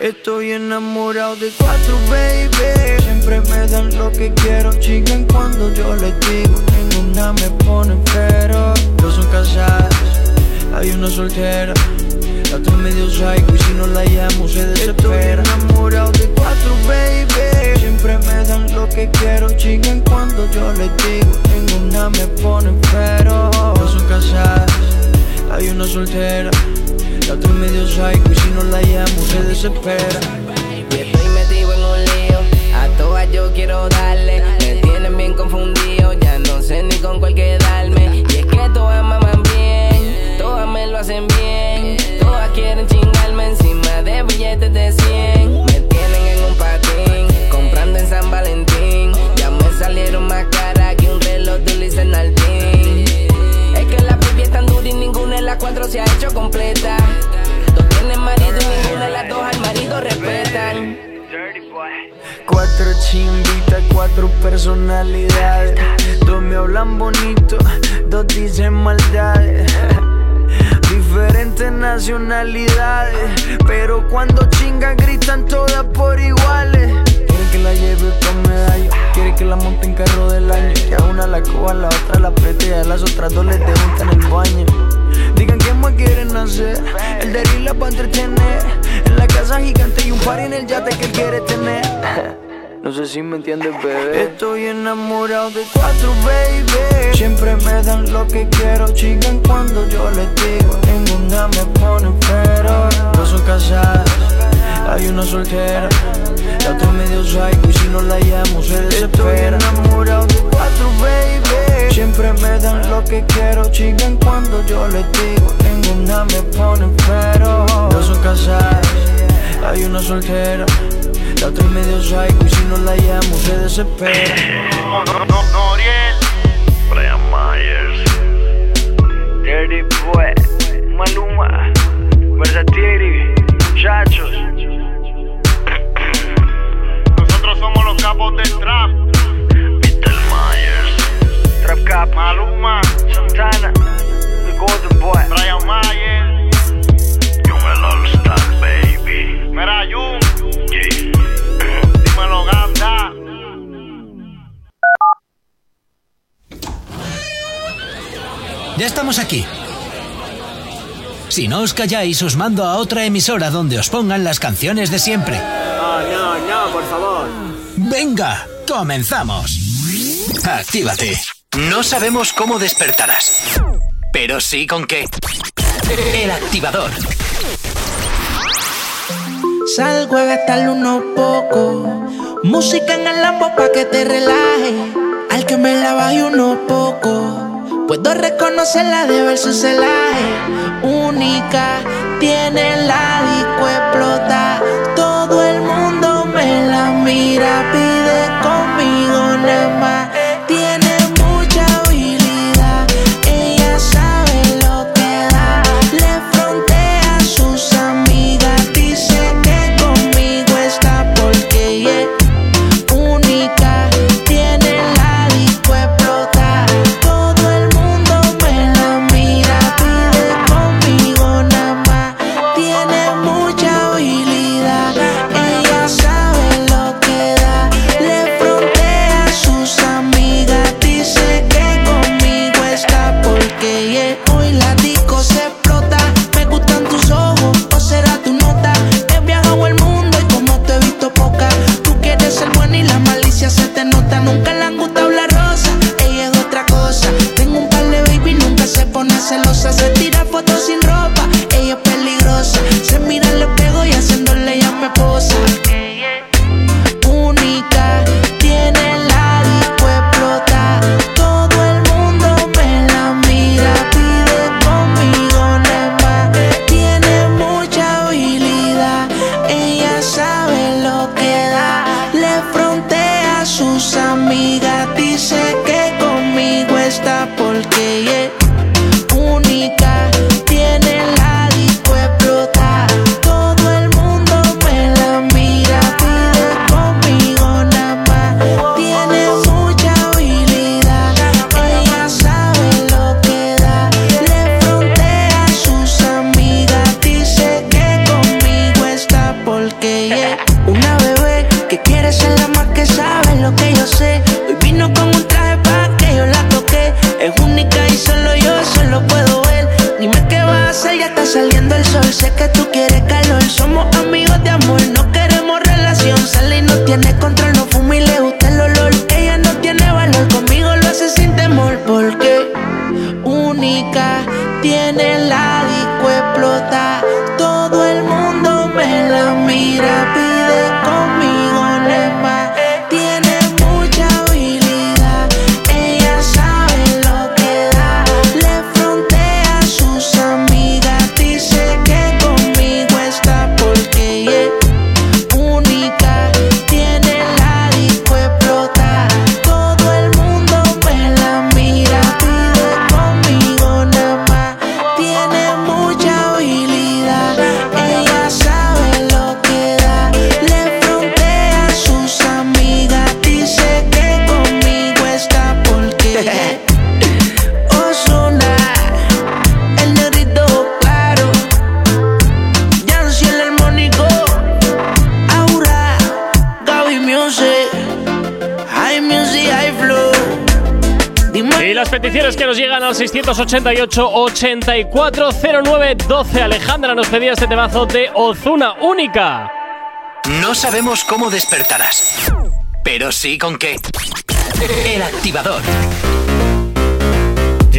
Estoy enamorado de cuatro, baby. Siempre me dan lo que quiero, chingan cuando yo les digo. Ninguna me pone pero. Dos son casadas, hay una soltera. La otra medio psycho y si no la llamo se desespera. Estoy enamorado de cuatro, baby. Siempre me dan lo que quiero, chingan cuando yo les digo. Ninguna me pone pero. Dos son casadas, hay una soltera. La otra medio psycho y si no la llamo se desespera. Y estoy metido en un lío, a todas yo quiero darle. Me tienen bien confundido, ya no sé ni con cuál quedarme. Y es que todas maman bien, todas me lo hacen bien. Todas quieren chingarme encima de billetes de 100. Me tienen en un patín, comprando en San Valentín. Ya me salieron más caras que un reloj de Luis Nardín. Es que la pipi es tan dura y ninguna de las cuatro se ha hecho completa. Respetan. Cuatro chimbitas, cuatro personalidades. Dos me hablan bonito, dos dicen maldades. Diferentes nacionalidades, pero cuando chingan gritan todas por iguales. Quiere que la lleve con medallo, quiere que la monte en carro del año. Que a una la coja, a la otra la apriete y a las otras dos les en el baño. Más quieren hacer, el de la para entretener. En la casa gigante y un par en el yate que él quiere tener. No sé si me entiendes, bebé. Estoy enamorado de cuatro, baby. Siempre me dan lo que quiero, chican cuando yo les digo. Ninguna me pone pero. Dos son casadas, hay una soltera. La otra medio psycho y si no la llamo se desespera. Estoy enamorado de cuatro, baby. Siempre me dan lo que quiero, chican cuando yo les digo. Ninguna me pone pero. Dos son casadas, hay una soltera. La otra es medio psycho y si no la llamo se desespera. Brian Myers. Dirty Boy, Maluma, Versatiri, muchachos. Nosotros somos los capos del trap. Trap Cap, Maluma. Santana, The Golden Boy. Brian Myers. Jung el All Star, baby. Mira, Jung. Dímelo, ganda. Ya estamos aquí. Si no os calláis, os mando a otra emisora donde os pongan las canciones de siempre. No, no, no, por favor. Venga, comenzamos. Actívate. No sabemos cómo despertarás, pero sí con qué. El activador. Salgo a gastarle unos pocos. Música en el lambo pa' que te relaje. Al que me la baje unos pocos. Puedo reconocerla de ver su celaje. Única, tiene la disco explota. Todo el mundo me la mira, pide conmigo nada más. 88 84 09 12. Alejandra nos pedía este temazo de Ozuna única. No sabemos cómo despertarás, pero sí con qué. El activador.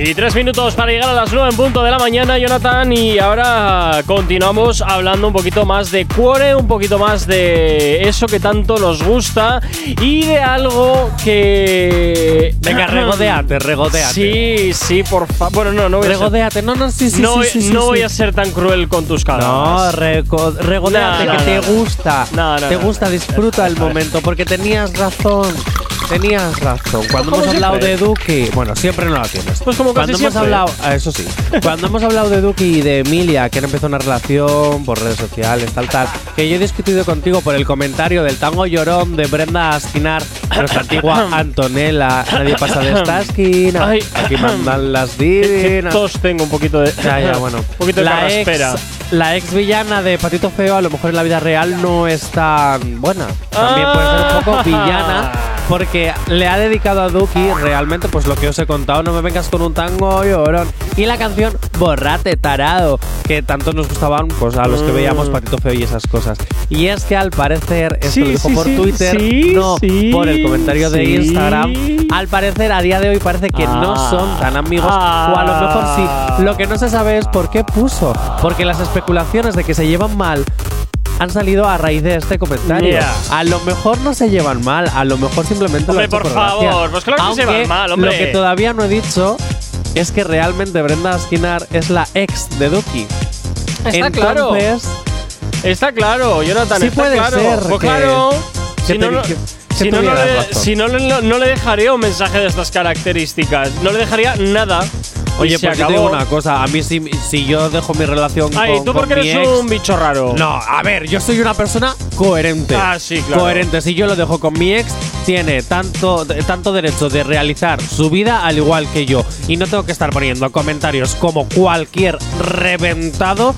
Y tres minutos para llegar a las 9 en punto de la mañana, Jonathan. Y ahora continuamos hablando un poquito más de cuore, un poquito más de eso que tanto nos gusta y de algo que. Venga, regodeate, regodeate. Sí, sí, por favor. Bueno, no, no voy a ser- Regodeate, no, no, sí, sí, no, sí, sí, sí, no voy sí. a ser tan cruel con tus No, caras. reco- regodeate, No, que no, te no. gusta. No, no, te no. gusta, disfruta el momento, porque tenías razón. Tenías razón. Cuando hemos hablado de Duki, bueno, siempre no la tienes. Pues como Cuando casi hemos siempre. hablado, ah, eso sí. Cuando hemos hablado de Duki y de Emilia, que han empezado una relación por redes sociales, tal, tal, que yo he discutido contigo por el comentario del tango llorón de Brenda Askinar, nuestra antigua Antonella. Nadie pasa de esta esquina. Ay. Aquí mandan las divinas. tos tengo un poquito de. Ya, ya, bueno. Un poquito de la carraspera. ex, la ex villana de Patito Feo, a lo mejor en la vida real no es tan buena. También puede ser un poco Ah. villana. Porque le ha dedicado a Duki realmente pues lo que os he contado, no me vengas con un tango llorón. Y la canción Borrate Tarado, que tanto nos gustaban pues a los que Mm. veíamos Patito Feo y esas cosas. Y es que al parecer, esto Sí, lo dijo sí, por sí, Twitter, no por el comentario de. Instagram. Al parecer, a día de hoy parece que no Ah. son tan amigos, o a lo mejor sí. Lo que no se sabe es por qué puso. Porque las especulaciones de que se llevan mal han salido a raíz de este comentario. Yeah. A lo mejor no se llevan mal, a lo mejor simplemente Hombre, lo por gracia. favor, pues claro que se llevan mal, hombre. Lo que todavía no he dicho es que realmente Brenda Skinar es la ex de Duki. Está claro. Está claro, Jonathan, Sí está puede claro. ser Pues que- claro. que Si no- que- si no, no le, razón. si no le- no- no le dejaría un mensaje de estas características. No le dejaría nada. Oye, pues yo te acabó. digo una cosa. A mí, si, si yo dejo mi relación Ay, con, tú porque eres ex- un bicho raro. No, a ver, yo soy una persona coherente. Ah, sí, claro. Coherente. Si yo lo dejo con mi ex, tiene tanto, tanto derecho de realizar su vida al igual que yo. Y no tengo que estar poniendo comentarios como cualquier reventado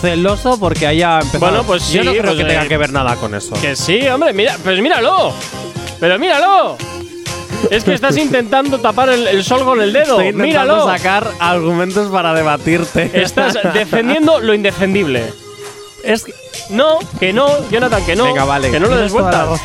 celoso porque haya empezado. Bueno, pues Yo no sí, creo pues, que tenga que ver nada con eso. Que sí, hombre, mira, pues míralo. Pero míralo. Es que estás intentando tapar el, el sol con el dedo. Estoy intentando Míralo. sacar argumentos para debatirte. Estás defendiendo lo indefendible. Es que No, que no, Jonathan, que no. Venga, vale. Que no lo des vueltas.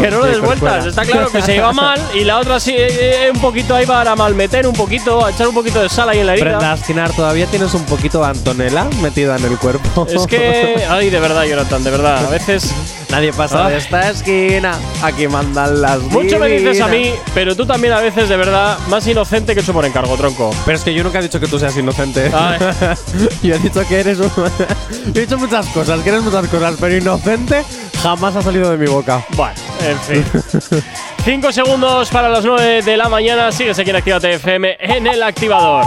Que no lo des vueltas. Está claro que se lleva mal y la otra sí, eh, eh, un poquito ahí para malmeter un poquito, a echar un poquito de sal ahí en la herida. Brenda todavía tienes un poquito de Antonella metida en el cuerpo. Es que, ay, de verdad, Jonathan, de verdad. A veces Nadie pasa Ah. de esta esquina. Aquí mandan las mucho me dices a mí, pero tú también a veces, de verdad, más inocente que hecho por encargo, tronco. Pero es que yo nunca he dicho que tú seas inocente. Yo he dicho que eres un. yo he dicho muchas cosas, que eres muchas cosas, pero inocente jamás ha salido de mi boca. Bueno, en fin. Cinco segundos para las 9 de la mañana. Sigues aquí en Actívate FM en el activador.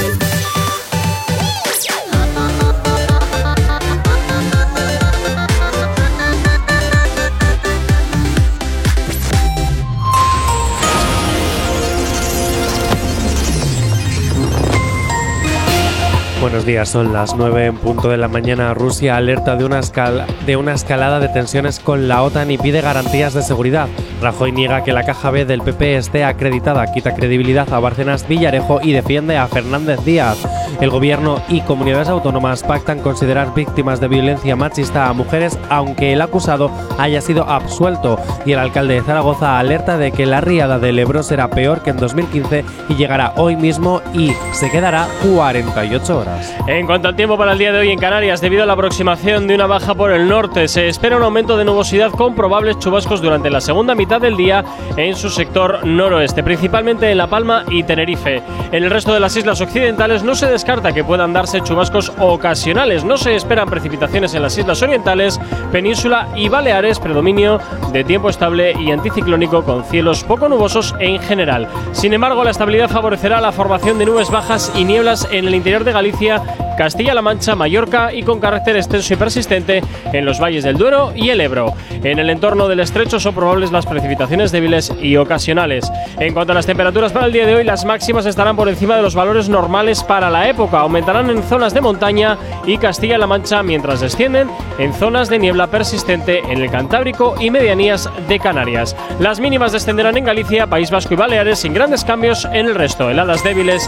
Buenos días, son las 9 en punto de la mañana. Rusia alerta de una, escala- de una escalada de tensiones con la OTAN y pide garantías de seguridad. Rajoy niega que la caja B del PP esté acreditada, quita credibilidad a Bárcenas Villarejo y defiende a Fernández Díaz. El gobierno y comunidades autónomas pactan considerar víctimas de violencia machista a mujeres aunque el acusado haya sido absuelto. Y el alcalde de Zaragoza alerta de que la riada del Ebro será peor que en 2015 y llegará hoy mismo y se quedará 48 horas. En cuanto al tiempo para el día de hoy en Canarias, debido a la aproximación de una baja por el norte, se espera un aumento de nubosidad con probables chubascos durante la segunda mitad del día en su sector noroeste, principalmente en La Palma y Tenerife. En el resto de las islas occidentales no se descarta que puedan darse chubascos ocasionales. No se esperan precipitaciones en las islas orientales, península y Baleares, predominio de tiempo estable y anticiclónico con cielos poco nubosos en general. Sin embargo, la estabilidad favorecerá la formación de nubes bajas y nieblas en el interior de Galicia, Valencia Castilla-La Mancha, Mallorca y con carácter extenso y persistente en los valles del Duero y el Ebro. En el entorno del estrecho son probables las precipitaciones débiles y ocasionales. En cuanto a las temperaturas para el día de hoy, las máximas estarán por encima de los valores normales para la época. Aumentarán en zonas de montaña y Castilla-La Mancha, mientras descienden en zonas de niebla persistente en el Cantábrico y medianías de Canarias. Las mínimas descenderán en Galicia, País Vasco y Baleares sin grandes cambios en el resto. Heladas débiles,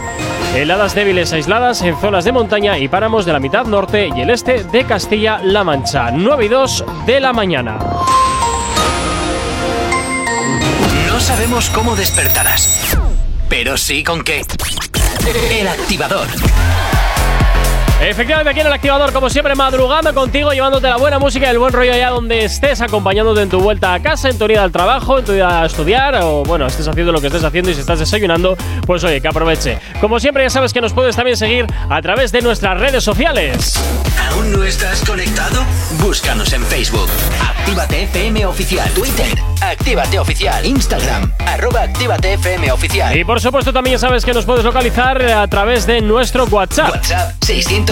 heladas débiles aisladas en zonas de montaña y páramos de la mitad norte y el este de Castilla-La Mancha. 9 y 2 de la mañana. No sabemos cómo despertarás, pero sí con qué. El activador. Efectivamente, aquí en el activador, como siempre, madrugando contigo, llevándote la buena música y el buen rollo allá donde estés, acompañándote en tu vuelta a casa, en tu ida al trabajo, en tu ida a estudiar, o bueno, estés haciendo lo que estés haciendo y si estás desayunando, pues oye, que aproveche. Como siempre, ya sabes que nos puedes también seguir a través de nuestras redes sociales. ¿Aún no estás conectado? Búscanos en Facebook. Actívate FM Oficial. Twitter. Actívate Oficial. Instagram. Arroba Actívate FM Oficial. Y por supuesto, también ya sabes que nos puedes localizar a través de nuestro WhatsApp. WhatsApp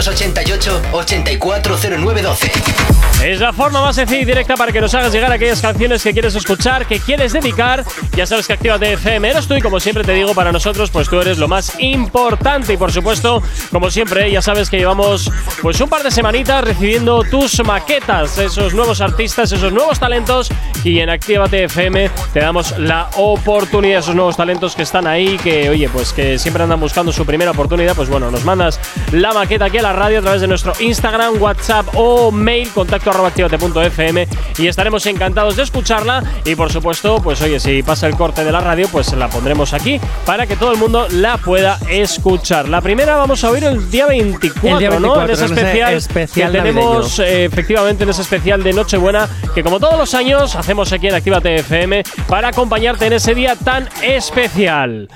688-840912. Es la forma más sencilla y directa para que nos hagas llegar aquellas canciones que quieres escuchar, que quieres dedicar. Ya sabes que Actívate FM eres tú y como siempre te digo, para nosotros, pues tú eres lo más importante. Y por supuesto, como siempre, ya sabes que llevamos pues un par de semanitas recibiendo tus maquetas, esos nuevos artistas, esos nuevos talentos. Y en Actívate FM te damos la oportunidad, esos nuevos talentos que están ahí, que oye, pues que siempre andan buscando su primera oportunidad. Pues bueno, nos mandas la maqueta aquí a la radio a través de nuestro Instagram, WhatsApp o mail, contacto arroba actívate.fm y estaremos encantados de escucharla. Y por supuesto, pues oye, si pasa el corte de la radio, pues la pondremos aquí para que todo el mundo la pueda escuchar. La primera vamos a oír el día 24, El día ¿no? 24, En ese en ese especial, especial que tenemos eh, efectivamente en ese especial de Nochebuena, que como todos los años hacemos aquí en Actívate FM para acompañarte en ese día tan especial.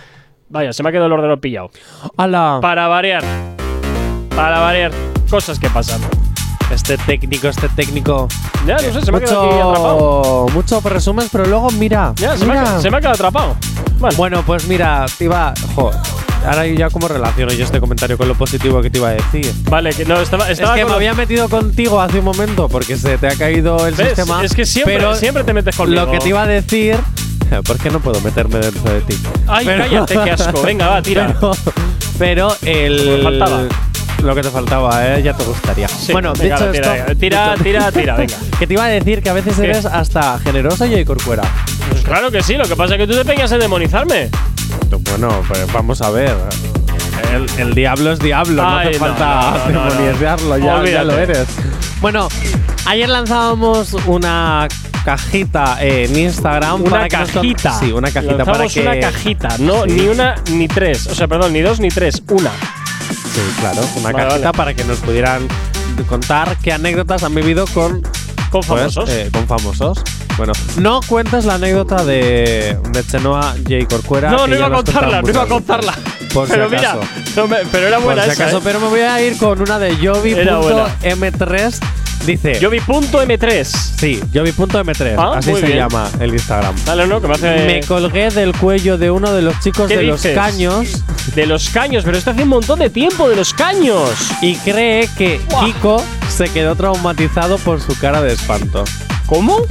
Vaya, se me ha quedado el ordenador pillado. ¡Hala! Para variar. Para variar. Cosas que pasan. Este técnico, este técnico. Ya, no sé, se me ha quedado aquí atrapado. mucho, resumen, pero luego mira. Ya, se me, ha, mira. se me ha quedado atrapado. Bueno, Bueno, pues mira, te iba. Jo, ahora ya como relaciono yo este comentario con lo positivo que te iba a decir. vale, que no, estaba, Es estaba que con me había metido contigo hace un momento porque se te ha caído el ¿Ves? sistema. Es que siempre, pero siempre te metes conmigo. Lo que te iba a decir. ¿Por qué no puedo meterme dentro de ti? Ay, cállate, qué asco. Venga, va, tira. Pero, pero el. Que faltaba. Lo que te faltaba, ¿eh? Ya te gustaría. Sí, bueno, venga, dicho tira, esto. tira, dicho- tira, tira, venga. que te iba a decir que a veces ¿Qué? eres hasta generosa y corcuera. Pues claro que sí, lo que pasa es que tú te peñas en demonizarme. Bueno, pues vamos a ver. El, el diablo es diablo, no Ay, hace no, falta no, no, no, no. demoniarlo, ya, ya lo eres. Bueno, ayer lanzábamos una cajita en Instagram. Una para que nos cajita. sí, una cajita para Lanzamos que. una cajita, no Sí. ni una ni tres. O sea, perdón, ni dos ni tres, una. Sí, claro, una Vale, cajita vale. para que nos pudieran contar qué anécdotas han vivido con, Con pues, famosos. eh, con famosos. Bueno, no cuentes la anécdota de, de Chenoa J. Corcuera. no, no iba a contarla, no iba a contarla. Por si pero acaso. mira, no me- pero era Por buena si esa. acaso, ¿eh? pero me voy a ir con una de Era buena. Jovi.m3. Dice. Yo vi punto M3. Sí, Jovi.m3. Ah, así muy se bien. llama el Instagram. Dale, no, que me hace. Me colgué del cuello de uno de los chicos ¿Qué de los caños De los caños, pero esto hace un montón de tiempo, de los caños. y cree que Kiko se quedó traumatizado por su cara de espanto. ¿Cómo?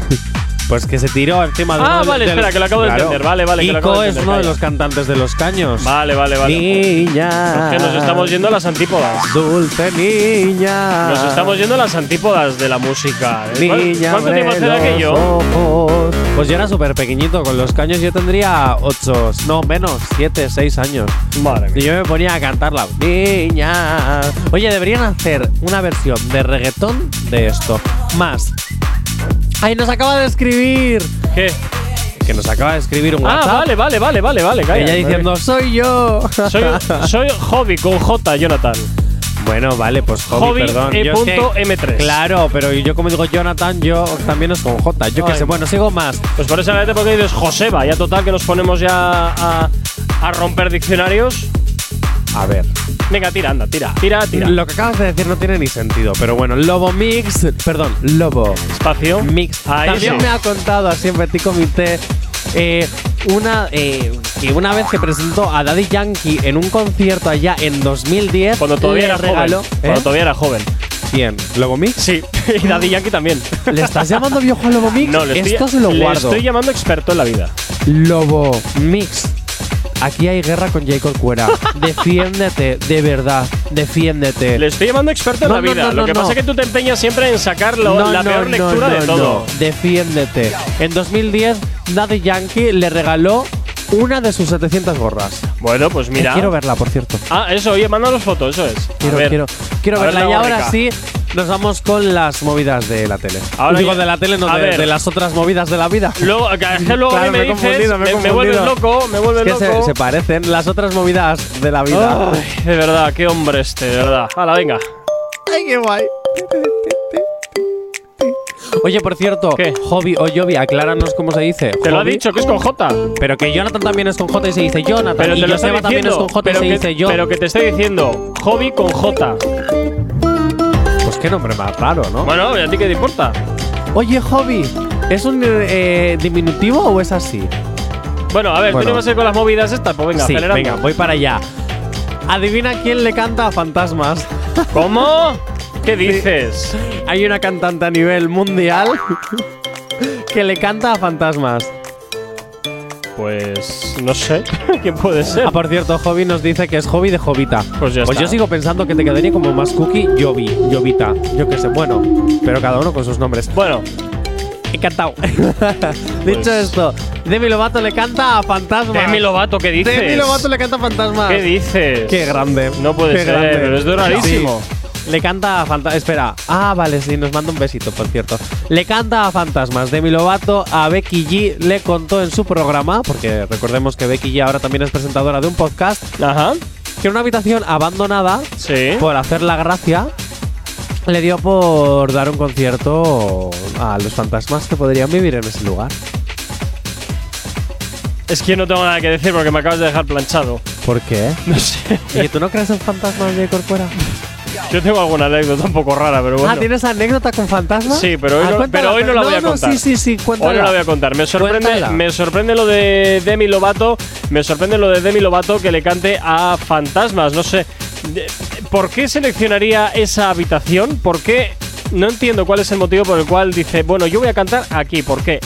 Pues que se tiró encima de Ah, uno vale, del- espera, que lo acabo de entender. Vale, vale, que lo acabo de es entender, uno de los cantantes de los caños. Vale, vale, vale. Niña. Es que nos estamos yendo a las antípodas. Dulce niña. Nos estamos yendo a las antípodas de la música. ¿eh? ¿Cuál- Niña, ¿Cuánto tiempo hace aquello? ojos. Pues yo era súper pequeñito. Con los caños yo tendría 8, no menos, 7, 6 años. Madre Y yo me ponía a cantarla. Niña. Oye, deberían hacer una versión de reggaetón de esto. Más. ¡Ay, nos acaba de escribir! ¿Qué? Que nos acaba de escribir un Ah, WhatsApp. vale, vale, vale, vale, vale. calla. Ella diciendo, soy yo. Soy, soy hobby con J, Jonathan. Bueno, vale, pues hobby, Hobby perdón. E Yo es que- punto M3. Claro, pero yo como digo Jonathan, yo también es con J. Yo qué sé, bueno, sigo más. Pues por esa vez porque dices Joseba, ya total que nos ponemos ya a, a romper diccionarios. A ver. Venga, tira, anda, tira, tira, tira. Lo que acabas de decir no tiene ni sentido, pero bueno, Lobo Mix, perdón, Lobo Espacio. Mix Ahí también sí. me ha contado así en Petit Comité eh, una, eh, que una vez que presentó a Daddy Yankee en un concierto allá en 2010, Cuando todavía era regaló. joven. Cuando ¿Eh? todavía era joven. ¿Quién? ¿Lobo Mix? Sí, y Daddy Yankee también. ¿Le estás llamando viejo a Lobo Mix? No, le estoy, Esto se lo le guardo. estoy llamando experto en la vida. Lobo Mix. Aquí hay guerra con Jacob Cuera. defiéndete, de verdad. Defiéndete. Le estoy llamando experto en No, la vida. no, Lo que pasa es que tú te empeñas siempre en sacar la peor no, lectura de todo. Defiéndete. En 2010, Daddy Yankee le regaló una de sus 700 gorras. Bueno, pues Que mira. quiero verla, por cierto. Ah, eso, oye, mándanos fotos, eso es. Quiero, ver. quiero, quiero ver verla. la y ahora sí, nos vamos con las movidas de la tele. Ahora Digo ya- de la tele, no a de, ver. de las otras movidas de la vida. Luego, que luego Claro, me, me dices, me me, me vuelves loco, me vuelves Es que se, loco. se parecen las otras movidas de la vida. Ay, de verdad, qué hombre este, de verdad. Hala, venga. Ay, qué guay. Oye, por cierto, ¿Qué? Hobby o Jovi, acláranos cómo se dice. Te lo ha dicho, que es con J. Pero que Jonathan también es con J y se dice Jonathan. Pero y te lo estoy Joseba también es diciendo. con J y pero se que, dice yo. pero que te estoy diciendo, hobby con J. Qué nombre más raro, ¿no? Bueno, ¿y a ti qué te importa? Oye, Hobby, ¿es un eh, diminutivo o es así? Bueno, a ver, Bueno. vas a ir con las movidas estas, pues venga, sí, acelerando. venga, voy para allá. Adivina quién le canta a Fantasmas. ¿Cómo? ¿Qué dices? Hay una cantante a nivel mundial que le canta a Fantasmas. Pues no sé, ¿quién puede ser? Ah, por cierto, Hobby nos dice que es Hobby de Jovita. Pues ya está. yo sigo pensando que te quedaría como más cookie Jovi, Jovita. Yo qué sé, bueno, pero cada uno con sus nombres. Bueno, Encantado. Dicho Pues- esto, Demi Lovato le canta a Fantasmas. Demi Lovato, ¿qué dices? Demi Lovato le canta a Fantasmas. ¿qué dices? Qué grande. No puede Qué ser, grande. pero es rarísimo. Le canta a Fantasmas. Espera. Ah, vale, sí, nos manda un besito, por cierto. Le canta a Fantasmas. Demi Lovato a Becky G le contó en su programa, porque recordemos que Becky G ahora también es presentadora de un podcast, Ajá. que en una habitación abandonada, Sí. por hacer la gracia, le dio por dar un concierto a los fantasmas que podrían vivir en ese lugar. Es que no tengo nada que decir porque me acabas de dejar planchado. ¿Por qué? No sé. ¿Y tú no crees en fantasmas de Corcuera? Yo tengo alguna anécdota un poco rara, pero bueno. Ah, ¿tienes anécdota con fantasmas? Sí, pero hoy, Ah, no, pero hoy no la voy a no, contar. Sí, sí, sí, cuéntala. Hoy no la voy a contar. Me sorprende, Cuéntala. me sorprende lo de Demi Lovato. Me sorprende lo de Demi Lovato que le cante a fantasmas. No sé. ¿Por qué seleccionaría esa habitación? ¿Por qué? No entiendo cuál es el motivo por el cual dice, bueno, yo voy a cantar aquí. ¿Por qué?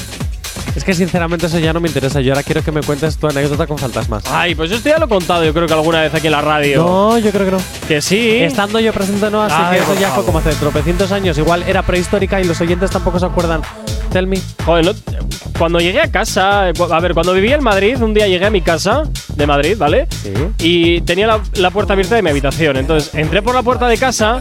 Es que sinceramente eso ya no me interesa. Yo ahora quiero que me cuentes tu anécdota con fantasmas. Ay, pues esto ya lo he contado yo creo que alguna vez aquí en la radio. No, yo creo que no. Que sí. Estando yo presente no, así Ay, que eso ya fue como hace tropecientos años. Igual era prehistórica y los oyentes tampoco se acuerdan. Tell me. Joder, no- cuando llegué a casa, eh, a ver, cuando vivía en Madrid, un día llegué a mi casa de Madrid, ¿vale? Sí. Y tenía la, la puerta abierta de mi habitación. Entonces entré por la puerta de casa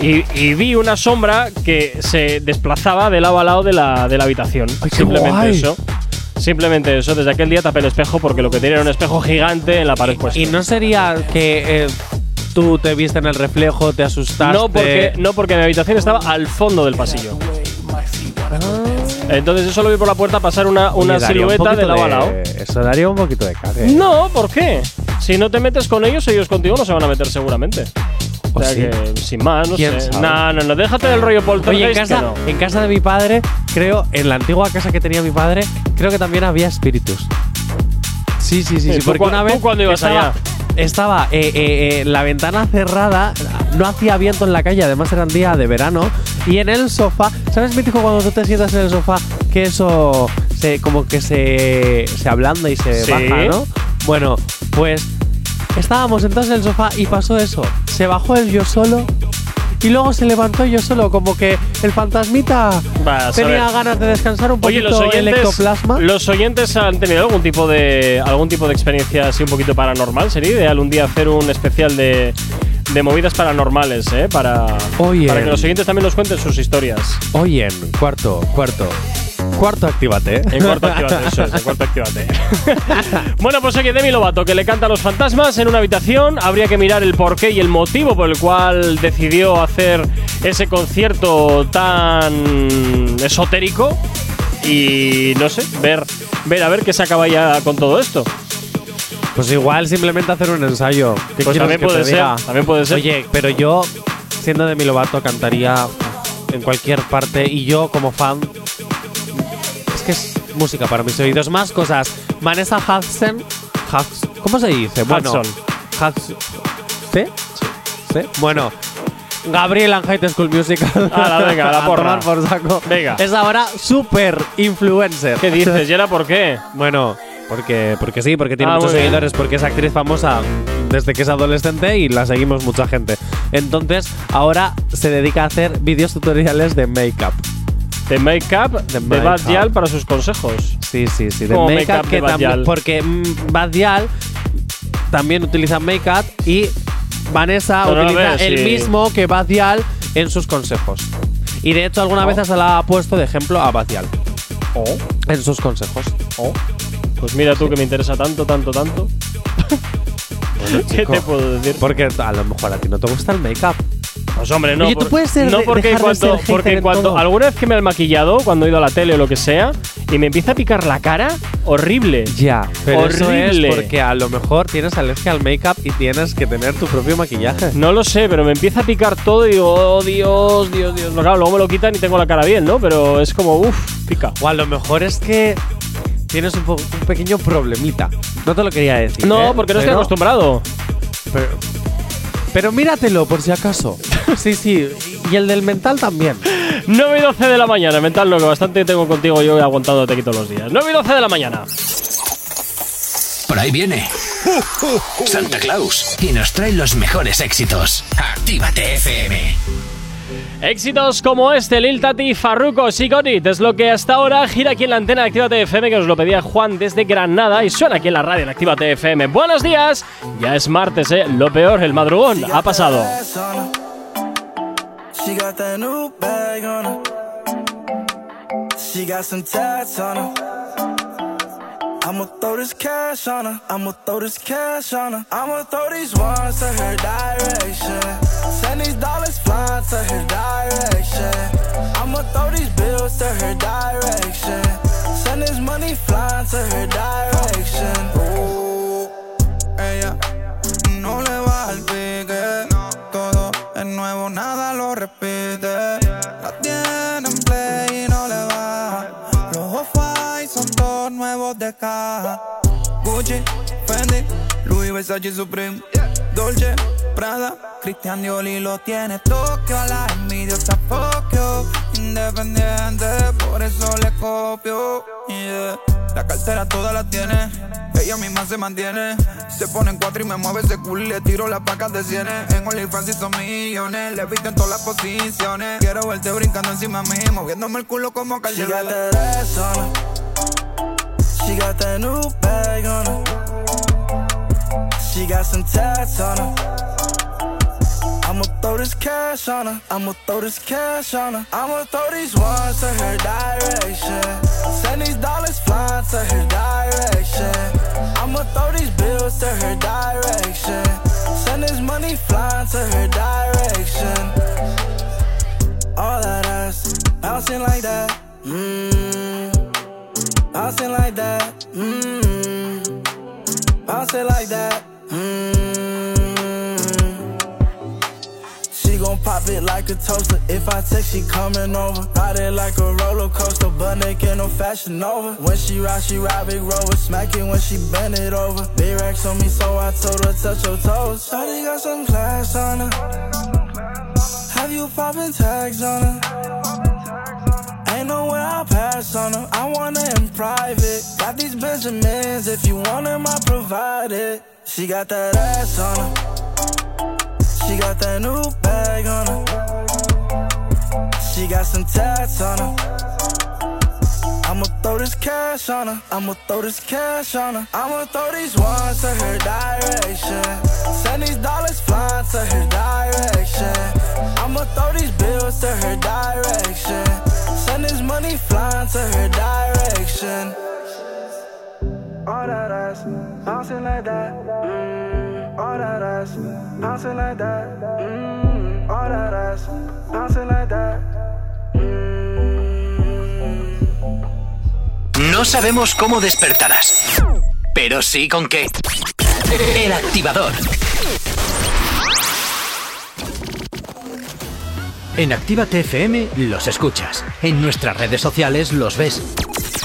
y, y vi una sombra que se desplazaba de lado a lado de la, de la habitación. Ay, Simplemente guay. eso. Simplemente eso. Desde aquel día tapé el espejo porque lo que tenía era un espejo gigante en la pared puesta. Y no sería que eh, tú te viste en el reflejo, te asustaste. No porque, no, porque mi habitación estaba al fondo del pasillo. Entonces yo solo vi por la puerta pasar una, una Oye, daría un silueta de lado a lado. Eso daría un poquito de cague. No, ¿por qué? Si no te metes con ellos, ellos contigo no se van a meter seguramente. O ¿O sea sí? que, sin más, no ¿Quién sé. sabe? No, no, no, déjate del rollo Oye, en poltergeist casa, no. en casa de mi padre, creo, en la antigua casa que tenía mi padre, creo que también había espíritus. Sí, sí, sí, Eh, sí. ¿tú Porque una tú vez cuándo ibas estaba, allá? estaba eh, eh, eh, la ventana cerrada, no hacía viento en la calle, además era un día de verano, y en el sofá, ¿sabes, mítico, cuando tú te sientas en el sofá, que eso se, como que se, se ablanda y se Sí. baja, ¿no? Bueno, pues estábamos entonces en el sofá y pasó eso. Se bajó él yo solo y luego se levantó yo solo, como que el fantasmita tenía ganas de descansar un Oye, poquito los el oyentes, ectoplasma. los oyentes han tenido algún tipo de algún tipo de experiencia así un poquito paranormal. Sería ideal un día hacer un especial de, de movidas paranormales, ¿eh? Para, para que los oyentes también nos cuenten sus historias. Oye, en cuarto, cuarto. Cuarto, actívate. ¿eh? En cuarto activate, eso es, en cuarto activate. bueno, pues oye, Demi Lovato, que le canta a los fantasmas en una habitación. Habría que mirar el porqué y el motivo por el cual decidió hacer ese concierto tan esotérico. Y no sé, ver, ver a ver qué se acaba ya con todo esto. Pues igual simplemente hacer un ensayo. ¿Qué Pues también que puede ser, diga? también puede ser. Oye, pero yo, siendo de mi Lovato, cantaría en cualquier parte y yo como fan es que es música para mis oídos. Más cosas. Vanessa Hudson Hudson. ¿Cómo se dice? Bueno, Hudson. Hudson. ¿Sí? ¿Sí? Bueno, Gabriel and High School Musical. Ala, venga, la porra. por saco. Venga. Es ahora super influencer. ¿Qué dices? ¿Y era por qué? Bueno, porque, porque sí, porque tiene Ah, muchos seguidores, porque es actriz famosa desde que es adolescente y la seguimos mucha gente. Entonces, ahora se dedica a hacer vídeos tutoriales de make-up. De make-up de, make-up. Bad para sus consejos. Sí, sí, sí. De ¿Cómo make-up que también. Porque mm, Bad también utiliza make-up y Vanessa no utiliza ves, el sí. mismo que Bad Gyal en sus consejos. Y de hecho, alguna Oh. vez se la ha puesto de ejemplo a Bad Gyal. En sus consejos. Pues mira tú que me interesa tanto, tanto, tanto. ¿Qué chico. te puedo decir? Porque a lo mejor a ti no te gusta el make-up. Pues hombre, no. Oye, tú por- puedes ser- no porque ser hater porque en cuando todo. alguna vez que me he maquillado, cuando he ido a la tele o lo que sea, y me empieza a picar la cara, horrible. Ya, pero eso horrible. es porque a lo mejor tienes alergia al make-up y tienes que tener tu propio maquillaje. No lo sé, pero me empieza a picar todo y digo, oh Dios, Dios, Dios. No, claro, luego me lo quitan y tengo la cara bien, ¿no? Pero es como, uff, pica. O a lo mejor es que tienes un, pequeño problemita. No te lo quería decir. No, ¿eh? porque no estoy Pero- acostumbrado. Pero, pero míratelo por si acaso. sí, sí. Y el del mental también. 9 y 12 de la mañana, mental lo que bastante tengo contigo yo he aguantado te quito los días. 9 y 12 de la mañana. Por ahí viene Santa Claus y nos trae los mejores éxitos. Actívate FM. Éxitos como este, Lil Tati, Farruko, Sigonit, es lo que hasta ahora gira aquí en la antena de Actívate FM, que nos lo pedía Juan desde Granada y suena aquí en la radio en Actívate FM. Buenos días, ya es martes, ¿eh? Lo peor, el madrugón ha pasado. I'ma throw this cash on her. I'ma throw this cash on her. I'ma throw these ones to her direction. Send these dollars to her direction. I'ma throw these bills to her direction. Send this money flying to her direction. Ella no le va al pique. Todo es nuevo, nada lo repite. La tiene en play y no le va. Los off-white son todos nuevos de caja. Gucci, Fendi, Louis Versace Supreme, Dolce, Prada, Christian Dior lo tiene Tokio, a la envidiosa Fokio, independiente, por eso le copio. Yeah. La cartera toda la tiene, ella misma se mantiene. Se pone en cuatro y me mueve ese culo y le tiro las pacas de cienes. En OnlyFans y son millones, le viste en todas las posiciones. Quiero verte brincando encima de mí, moviéndome el culo como She got that ass on her. She got that new bag on her. She got some tats on her. I'ma throw this cash on her. I'ma throw this cash on her. I'ma throw these ones to her direction. Send these dollars flying to her direction. I'ma throw these bills to her direction. Send this money flying to her direction. All that ass bouncing like that. Mmm. Bouncing like that. Mmm. Bouncing like that. Mmm. She gon' pop it like a toaster. If I text, she coming over. Ride it like a roller coaster, but naked, no fashion over. When she ride, she ride big rover. Smack it when she bend it over. Big racks on me, so I told her touch your toes. Shawty got some class on her. Have you popping tags on her? Ain't nowhere I'll pass on her. I want her in private. Got these Benjamins. If you want them, I provide it. She got that ass on her. She got that new bag on her. She got some tats on her. I'ma throw this cash on her. I'ma throw this cash on her. I'ma throw these ones to her direction. Send these dollars flying to her direction. I'ma throw these bills to her direction. Send this money flying to her direction. No sabemos cómo despertarás, pero sí con qué. El activador. En Actívate FM los escuchas. En nuestras redes sociales los ves.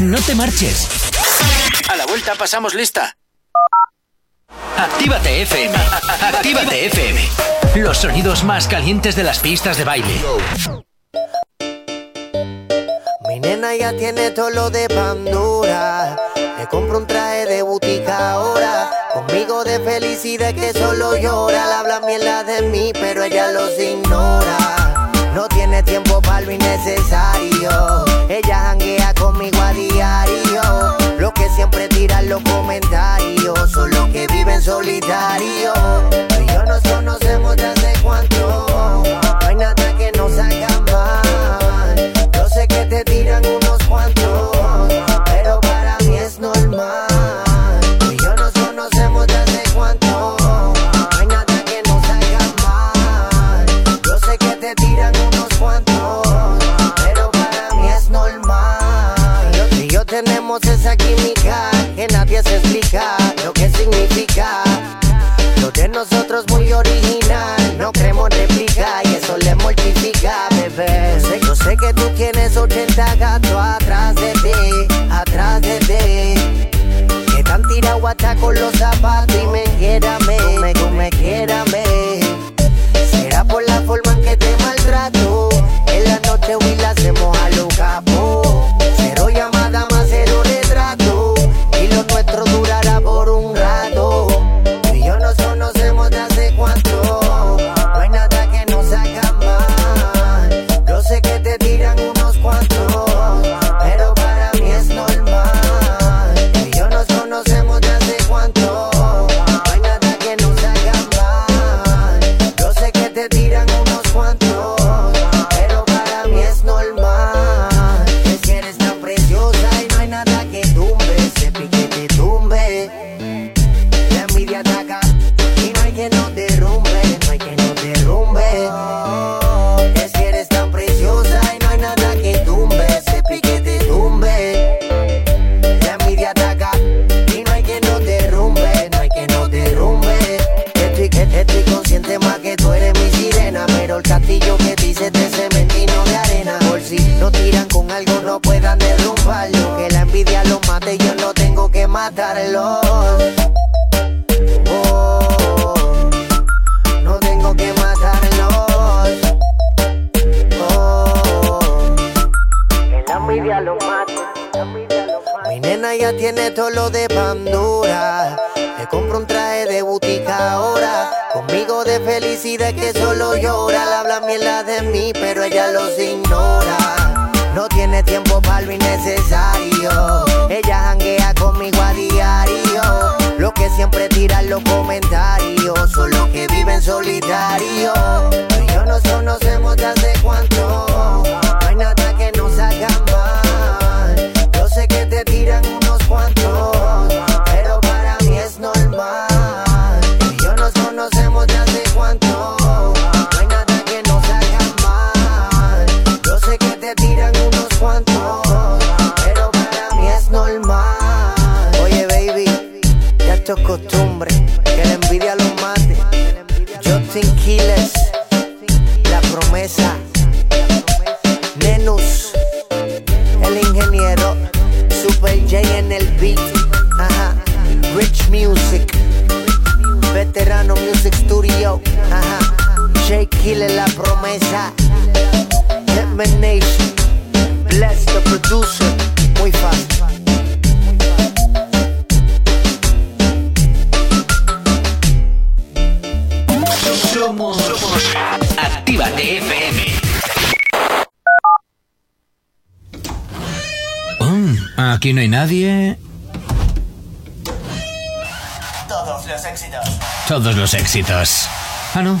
No te marches. A la vuelta pasamos lista. Actívate FM. Actívate FM. Los sonidos más calientes de las pistas de baile. Mi nena ya tiene todo lo de Pandora. Le compro un traje de butica ahora. Conmigo de felicidad que solo llora. La habla mierda de mí, pero ella los ignora. No tiene tiempo para lo innecesario. Ella janguea diario. Lo que siempre tiran los comentarios son los que viven solitario. Tú y yo nos conocemos desde cuánto. No hay nada que nos haga 80 gatos atrás de ti, atrás de ti. Que tan tirado hasta con los zapatos. Chile la promesa. Hitman Nation. Bless the producer. Muy fácil. Somos, Actívate FM. Aquí no hay nadie. Todos los éxitos. Todos los éxitos. Ah, no.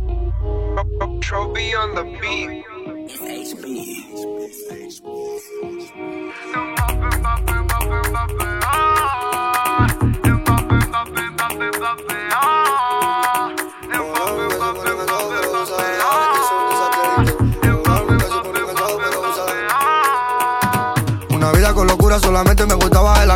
Una vida con locura, solamente me la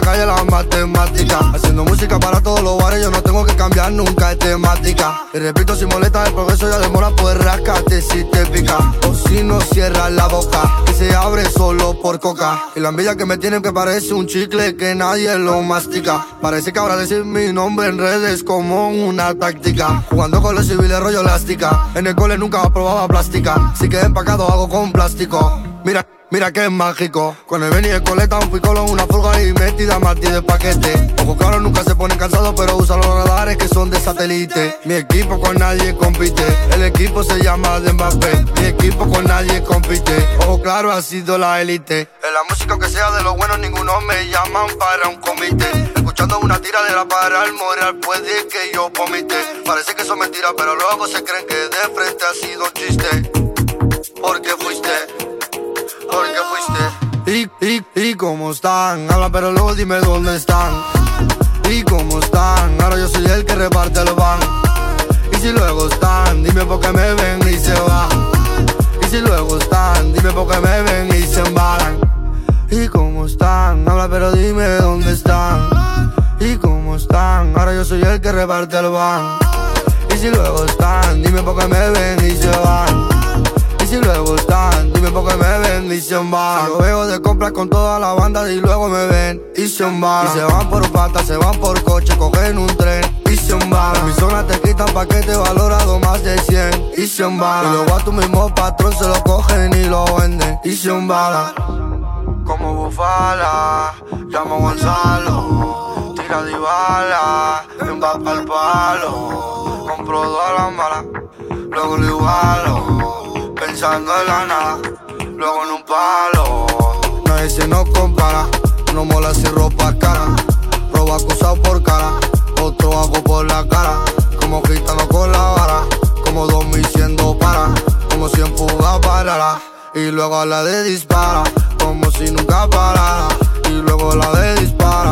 calle las matemáticas. Haciendo música para todos los bares, yo no tengo que cambiar nunca de temática. Y repito, si molesta el progreso, ya demora, pues rascate si te pica. O si no cierras la boca, que se abre solo por coca. Y la envidia que me tienen que parece un chicle que nadie lo mastica. Parece que ahora decir mi nombre en redes como una táctica. Jugando con los civiles rollo elástica. En el cole nunca probaba plástica. Si quedé empacado, hago con plástico. Mira. Mira que es mágico. Con el Benny el coleta, un picolo, una furga y metida Martí de paquete. Ojo claro, nunca se ponen cansados, pero usan los radares que son de satélite. Mi equipo con nadie compite. El equipo se llama de Mbappé. Mi equipo con nadie compite. Ojo claro, ha sido la élite. En la música que sea de los buenos, ninguno me llaman para un comité. Escuchando una tiradera para el moral, puede que yo vomite. Parece que son mentiras, pero luego se creen que de frente ha sido un chiste. Porque fuiste porque fuiste. Y, y, y cómo están, habla pero luego dime dónde están. Y cómo están, ahora yo soy el que reparte el van. Y si luego están, dime por qué me ven y se van. Y si luego están, dime por qué me ven y se embalan. Y cómo están, habla pero dime dónde están. Y cómo están, ahora yo soy el que reparte el van. Y si luego están, dime por qué me ven y se van. Y si luego están, dime por qué me ven y se van. Yo veo de compras con toda la banda y luego me ven y se van. Y se van por pata, se van por coche, cogen un tren y se. En mi zona te quitan paquete valorado más de 100 y se van. Y luego a tu mismo patrón se lo cogen y lo venden y se. Como bufala, llamo a Gonzalo, tira de bala, empapa al palo, compro todas las malas, luego lo igualo, pensando en la nada, luego en un palo, nadie se nos compara, no mola si ropa cara, robo acusado por cara, otro hago por la cara, como gitano con la vara, como dos mil siendo para, como si fuga parara, y luego a la de dispara, como si nunca parara, y luego la de dispara,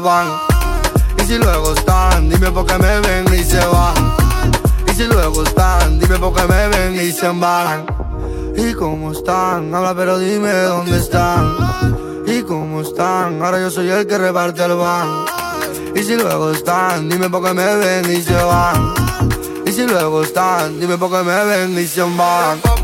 van. Y si luego están, dime por qué me ven y se van. Y si luego están, dime por qué me ven y se embalan. Y cómo están, habla pero dime dónde están. Y cómo están, ahora yo soy el que reparte el van. Y si luego están, dime por qué me ven y se van. Y si luego están, dime por qué me ven y se van.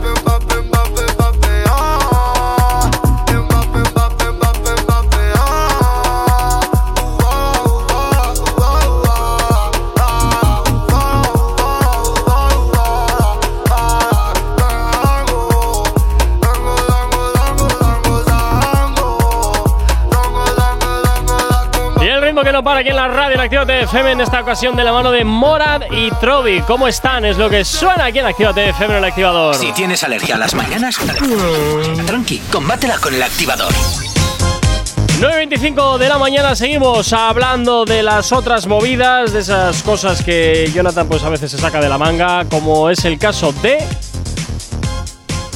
Que no para aquí en la radio en Actívate FM en esta ocasión de la mano de Morad y Trovi. ¿Cómo están? Es lo que suena aquí en Actívate FM en el activador. Si tienes alergia a las mañanas, tranqui, combátela con el activador. 9.25 de la mañana seguimos hablando de las otras movidas, de esas cosas que Jonathan pues a veces se saca de la manga, como es el caso de...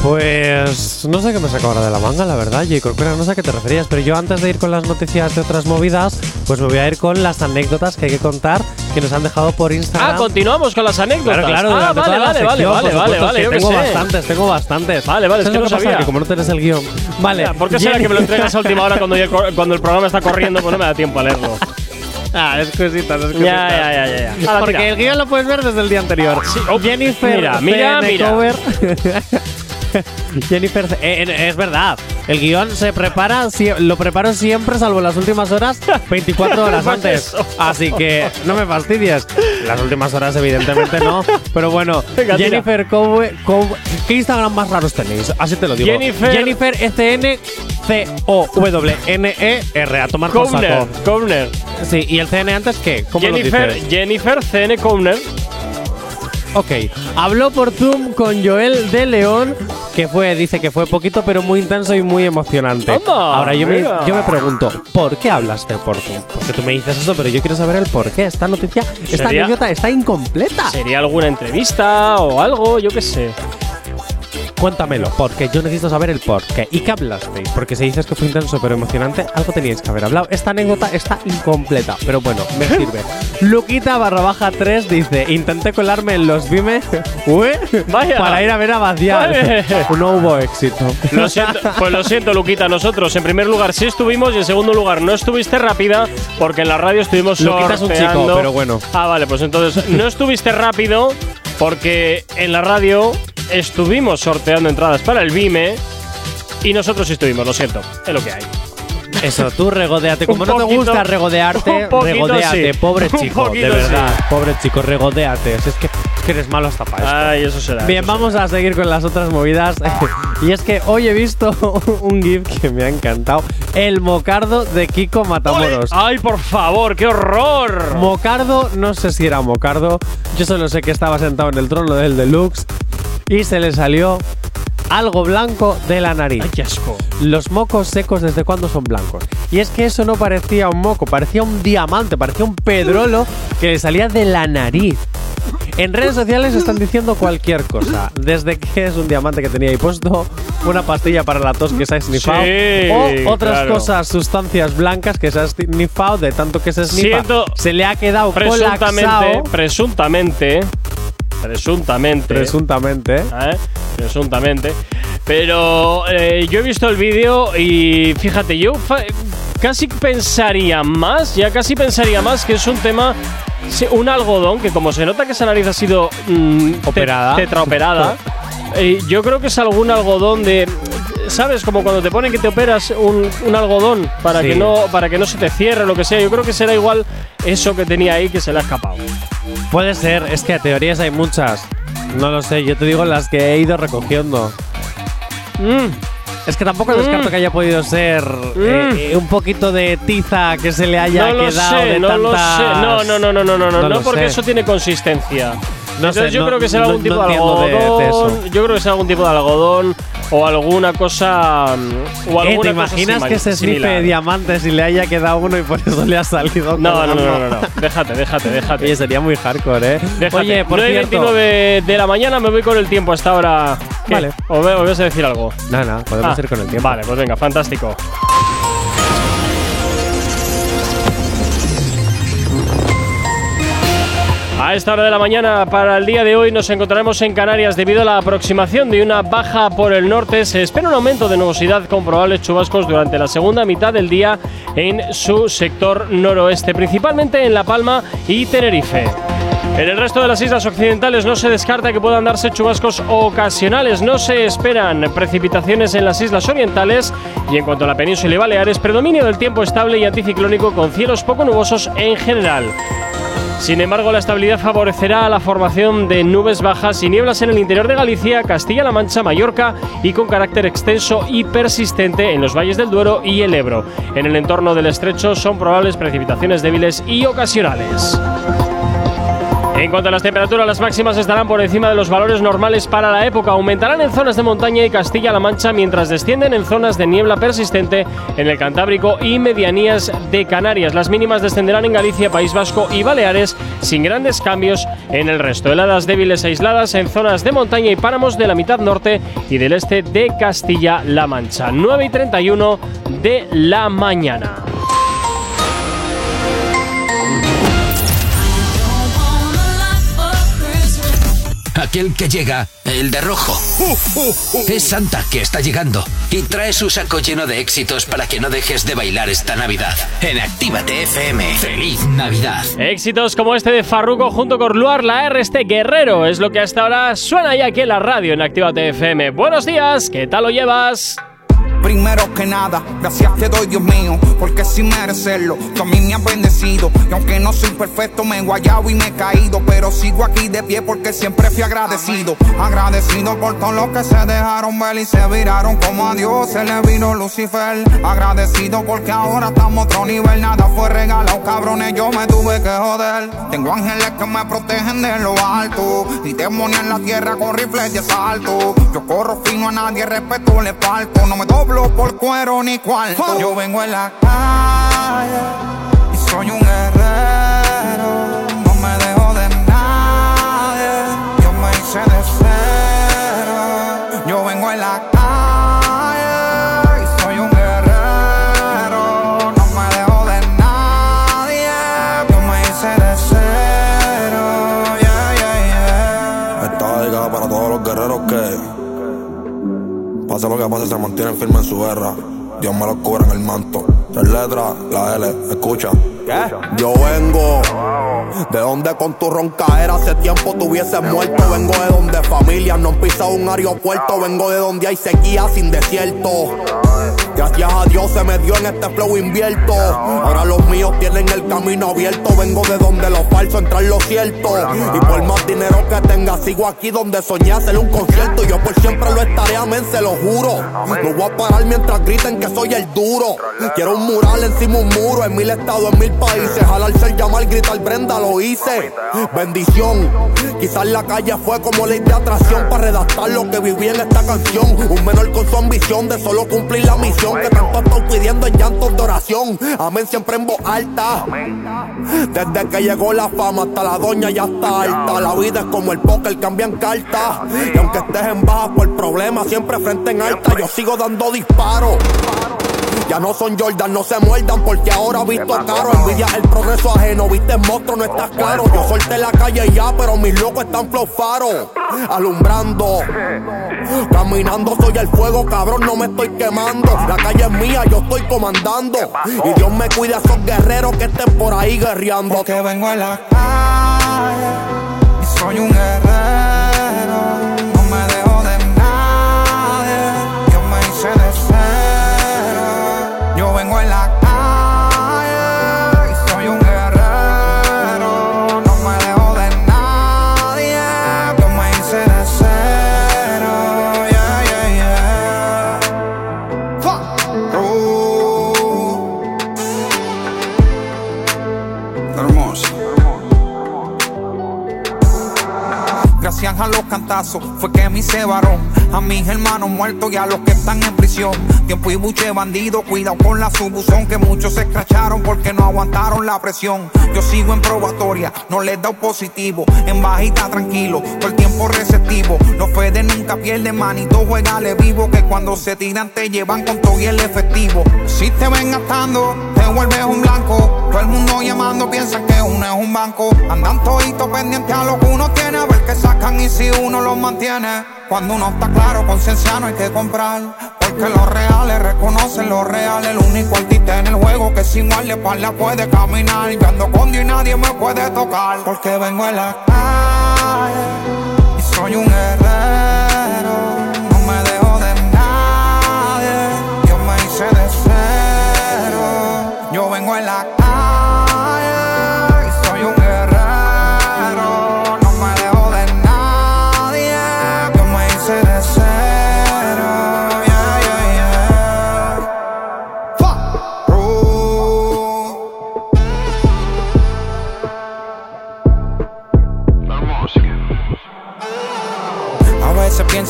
Pues no sé qué me saco ahora de la manga, la verdad, J. Corcuera, no sé a qué te referías, pero yo antes de ir con las noticias de otras movidas, pues me voy a ir con las anécdotas que hay que contar que nos han dejado por Instagram. Ah, continuamos con las anécdotas. Claro, claro, ah, vale, vale, vale, sección, vale, vale, supuesto, vale, sí, yo qué tengo bastantes, tengo bastantes. Vale, vale, es ¿Sabes que no pasa? sabía. Que como no tienes el guion. Vale. ¿Por qué será Jenny- que me lo entregas a última hora cuando, ya- cuando el programa está corriendo? Pues no me da tiempo a leerlo. Ah, es cositas, es cositas. Ya, ya, ya, ya. Hala, Porque tira. el guion lo puedes ver desde el día anterior. oh, Jennifer mira, mira, mira. Jennifer, eh, eh, es verdad. El guion se prepara, sie- lo preparo siempre, salvo las últimas horas, 24 horas antes. Así que no me fastidies. Las últimas horas, evidentemente, no. Pero bueno, Venga. Jennifer Cowe, Cowe- ¿Qué Instagram más raros tenéis? Así te lo digo. Jennifer- Jennifer SN C O W N E R a tomar por Cowner, saco. Cowner. Sí, y el CN antes qué? ¿Cómo Jennifer, lo dices? Jennifer CN Cowner. Ok, habló por Zoom con Joel de León, que fue, dice que fue poquito, pero muy intenso y muy emocionante. Anda, Ahora yo me, yo me pregunto, ¿por qué hablaste por Zoom? Porque tú me dices eso, pero yo quiero saber el por qué. Esta noticia, esta anécdota está incompleta. ¿Sería alguna entrevista o algo? Yo qué sé. Cuéntamelo, porque yo necesito saber el por qué. ¿Y qué hablasteis? Porque si dices que fue intenso pero emocionante, algo teníais que haber hablado. Esta anécdota está incompleta, pero bueno, me sirve. Luquita barra baja 3 dice: Intenté colarme en los Vime Vaya. para ir a ver a. Vale. No hubo éxito. Lo siento, pues lo siento, Luquita. Nosotros, en primer lugar, sí estuvimos y en segundo lugar, no estuviste rápida porque en la radio estuvimos Luquita es un chico, pero bueno. Ah, vale, pues entonces no estuviste rápido porque en la radio estuvimos sorteando entradas para el Vime y nosotros estuvimos, lo siento, es lo que hay. Eso, tú regodeate. Como no te gusta regodearte, poquito regodeate. sí. Pobre chico, de verdad. sí. Pobre chico, regodeate. Es que, es que eres malo hasta para esto. Ay, eso será. Bien, eso vamos a seguir con las otras movidas. y es que hoy he visto un GIF que me ha encantado. El mocardo de Kiko Matamoros. ¡Ay, por favor, qué horror! Mocardo, no sé si era Mocardo. Yo solo sé que estaba sentado en el trono del Deluxe y se le salió algo blanco de la nariz. ¡Ay, qué asco! Los mocos secos, ¿desde cuándo son blancos? Y es que eso no parecía un moco, parecía un diamante, parecía un pedrolo que le salía de la nariz. En redes sociales están diciendo cualquier cosa. Desde que es un diamante que tenía ahí puesto, una pastilla para la tos que se ha snifado, Sí, o otras claro. cosas, sustancias blancas que se ha snifado de tanto que se snifa. Siento- se le ha quedado Presuntamente, colapsado. presuntamente, presuntamente, Presuntamente. ¿eh? presuntamente. Pero eh, yo he visto el vídeo y fíjate, yo casi pensaría más, ya casi pensaría más que es un tema, un algodón que como se nota que esa nariz ha sido mm, Operada. tetraoperada, eh, yo creo que es algún algodón de ¿Sabes? Como cuando te ponen que te operas un, un algodón para Sí. que no para que no se te cierre o lo que sea. Yo creo que será igual eso que tenía ahí que se le ha escapado. Puede ser, es que teorías hay muchas. No lo sé, yo te digo las que he ido recogiendo. Mm. Es que tampoco descarto Mm. que haya podido ser eh, eh, un poquito de tiza que se le haya no lo quedado sé, de no lo tantas- sé. No, no, no, no, no, no, no, No lo porque sé. eso tiene consistencia. No sé, yo no- creo que será no- algún tipo no de entiendo de- de algodón. eso. yo creo que será algún tipo de algodón o alguna cosa mm, o Eh, alguna ¿Te cosa imaginas simil- que se snife similar. diamantes y le haya quedado uno y por eso le ha salido? No, no, no, no. Déjate, déjate, déjate. Oye, sería muy hardcore, ¿eh? Déjate. Oye, por 9 y cierto. 29 de la mañana me voy con el tiempo hasta ahora. Vale. ¿O me, o me vas a decir algo? No, no, podemos Ah, ir con el tiempo. Vale, pues venga, fantástico. A esta hora de la mañana para el día de hoy nos encontraremos en Canarias debido a la aproximación de una baja por el norte. Se espera un aumento de nubosidad con probables chubascos durante la segunda mitad del día en su sector noroeste, principalmente en La Palma y Tenerife. En el resto de las islas occidentales no se descarta que puedan darse chubascos ocasionales, no se esperan precipitaciones en las islas orientales y en cuanto a la península y Baleares, predominio del tiempo estable y anticiclónico con cielos poco nubosos en general. Sin embargo, la estabilidad favorecerá la formación de nubes bajas y nieblas en el interior de Galicia, Castilla-La Mancha, Mallorca y con carácter extenso y persistente en los valles del Duero y el Ebro. En el entorno del estrecho son probables precipitaciones débiles y ocasionales. En cuanto a las temperaturas, las máximas estarán por encima de los valores normales para la época. Aumentarán en zonas de montaña y Castilla-La Mancha, mientras descienden en zonas de niebla persistente en el Cantábrico y medianías de Canarias. Las mínimas descenderán en Galicia, País Vasco y Baleares, sin grandes cambios en el resto. Heladas débiles aisladas en zonas de montaña y páramos de la mitad norte y del este de Castilla-La Mancha. 9 y 31 de la mañana. Aquel que llega, el de rojo. Es Santa que está llegando y trae su saco lleno de éxitos para que no dejes de bailar esta Navidad. En Actívate FM. ¡Feliz Navidad! Éxitos como este de Farruko junto con Luar la R, este guerrero, es lo que hasta ahora suena ya aquí en la radio en Actívate FM. Buenos días, ¿qué tal lo llevas? Primero que nada, gracias te doy, Dios mío, porque sin merecerlo, tú a mí me has bendecido. Y aunque no soy perfecto, me he guayado y me he caído, pero sigo aquí de pie porque siempre fui agradecido. Agradecido por todo lo que se dejaron ver y se viraron como a Dios se le vino Lucifer. Agradecido porque ahora estamos otro nivel, nada fue regalado, cabrones, yo me tuve que joder. Tengo ángeles que me protegen de lo alto y demonios en la tierra con rifles de asalto. Yo corro fino a nadie, respeto le falto, no me por cuero ni cuarto. Yo vengo en la calle y soy un pase lo que pase, se mantienen firmes en su guerra. Dios me los cubra en el manto. Tres letras, la L, escucha. Yo vengo de donde con tu roncaera hace tiempo te hubieses muerto. Vengo de donde familias no han pisado un aeropuerto. Vengo de donde hay sequía sin desierto. Gracias a Dios se me dio en este flow invierto. Ahora los míos tienen el camino abierto. Vengo de donde lo falso entra en lo cierto. Y por más dinero que tenga, sigo aquí donde soñé hacer un concierto. Yo por siempre lo estaré, amén, se lo juro. No voy a parar mientras griten que soy el duro. Quiero un mural encima un muro, en mil estados, en mil países. Jalarse el llamar, gritar Brenda, lo hice. Bendición. Quizás la calle fue como ley de atracción para redactar lo que viví en esta canción. Un menor con su ambición de solo cumplir la misión que tanto he estado pidiendo en llantos de oración. Amén siempre en voz alta. Desde que llegó la fama hasta la doña ya está alta. La vida es como el póker, cambian cartas. Y aunque estés en baja por problemas, siempre frente en alta. Yo sigo dando disparos. Ya no son Jordan, no se muerdan porque ahora visto caro. Envidia el progreso ajeno, viste monstruo, no estás claro. Yo solté la calle ya, pero mis locos están flow faro. Alumbrando, caminando soy el fuego, cabrón, no me estoy quemando. La calle es mía, yo estoy comandando. Y Dios me cuida a esos guerreros que estén por ahí guerreando. Porque vengo en la calle y soy un guerrero. Cantazos fue que me hice varón. A mis hermanos muertos y a los que están en prisión. Tiempo y buche bandido, cuidado con la subuzón. Que muchos se escracharon porque no aguantaron la presión. Yo sigo en probatoria, no les da positivo. En bajita tranquilo, todo el tiempo receptivo. Los Fede nunca pierden manito, juegale vivo. Que cuando se tiran te llevan con todo y el efectivo. Si te ven gastando, te vuelves un blanco. Todo el mundo llamando piensa que uno es un banco. Andan toditos pendientes a lo que uno tiene, a ver qué sacan y si uno los mantiene. Cuando uno está claro, conciencia no hay que comprar. Porque los reales reconocen lo real. El único artista en el juego que sin guardaespaldas puede caminar. Yo ando con Dios y nadie me puede tocar. Porque vengo en la calle y soy un guerrero.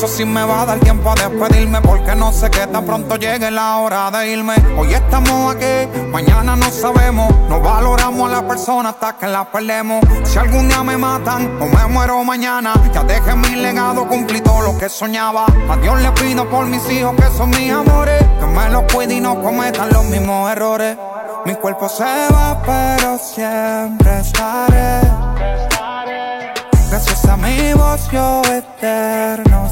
Pienso si me va a dar tiempo a despedirme Porque no sé que tan pronto llegue la hora de irme. Hoy estamos aquí, mañana no sabemos No valoramos a la persona hasta que la perdemos. Si algún día me matan o me muero mañana Ya dejé mi legado, cumplí todo lo que soñaba. A Dios le pido por mis hijos que son mis amores Que me los cuide y no cometan los mismos errores. Mi cuerpo se va pero siempre estaré. Gracias da mi voz yo eterno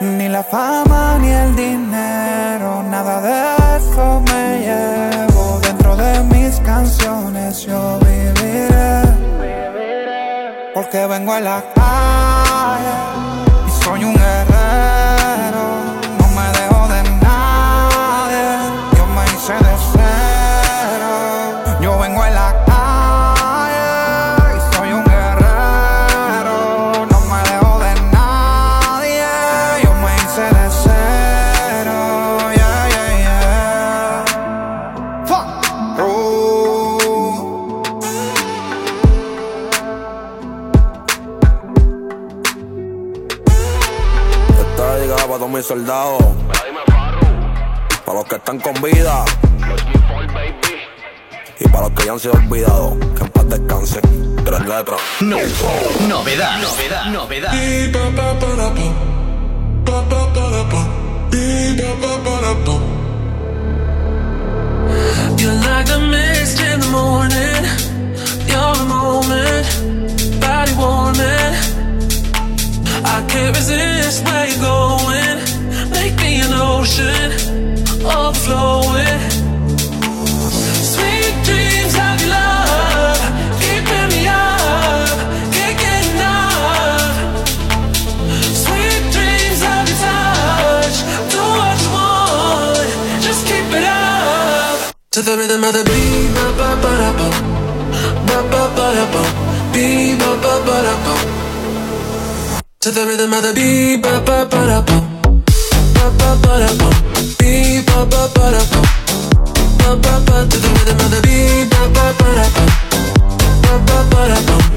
Ni la fama ni el dinero, nada de eso me llevo. Dentro de mis canciones yo viviré. Porque vengo a la calle y soy un guerrero. Dedicada para los que están con vida. Y para los que ya han sido olvidados. Que en paz descansen. Tres letras. No. Novedad. Novedad. Novedad. You're like the mist in the morning. You're the moment, body warming. I can't resist where you're going. Make me an ocean, overflowing. Sweet dreams of your love, keeping me up, can't get enough. Sweet dreams of your touch, do what you want, just keep it up. To the rhythm of the beat, ba ba ba da bum, ba ba ba da bum, beat ba ba ba da bum. To the rhythm of the beat, ba ba ba da ba To the rhythm of the ba ba ba da bum, ba ba ba da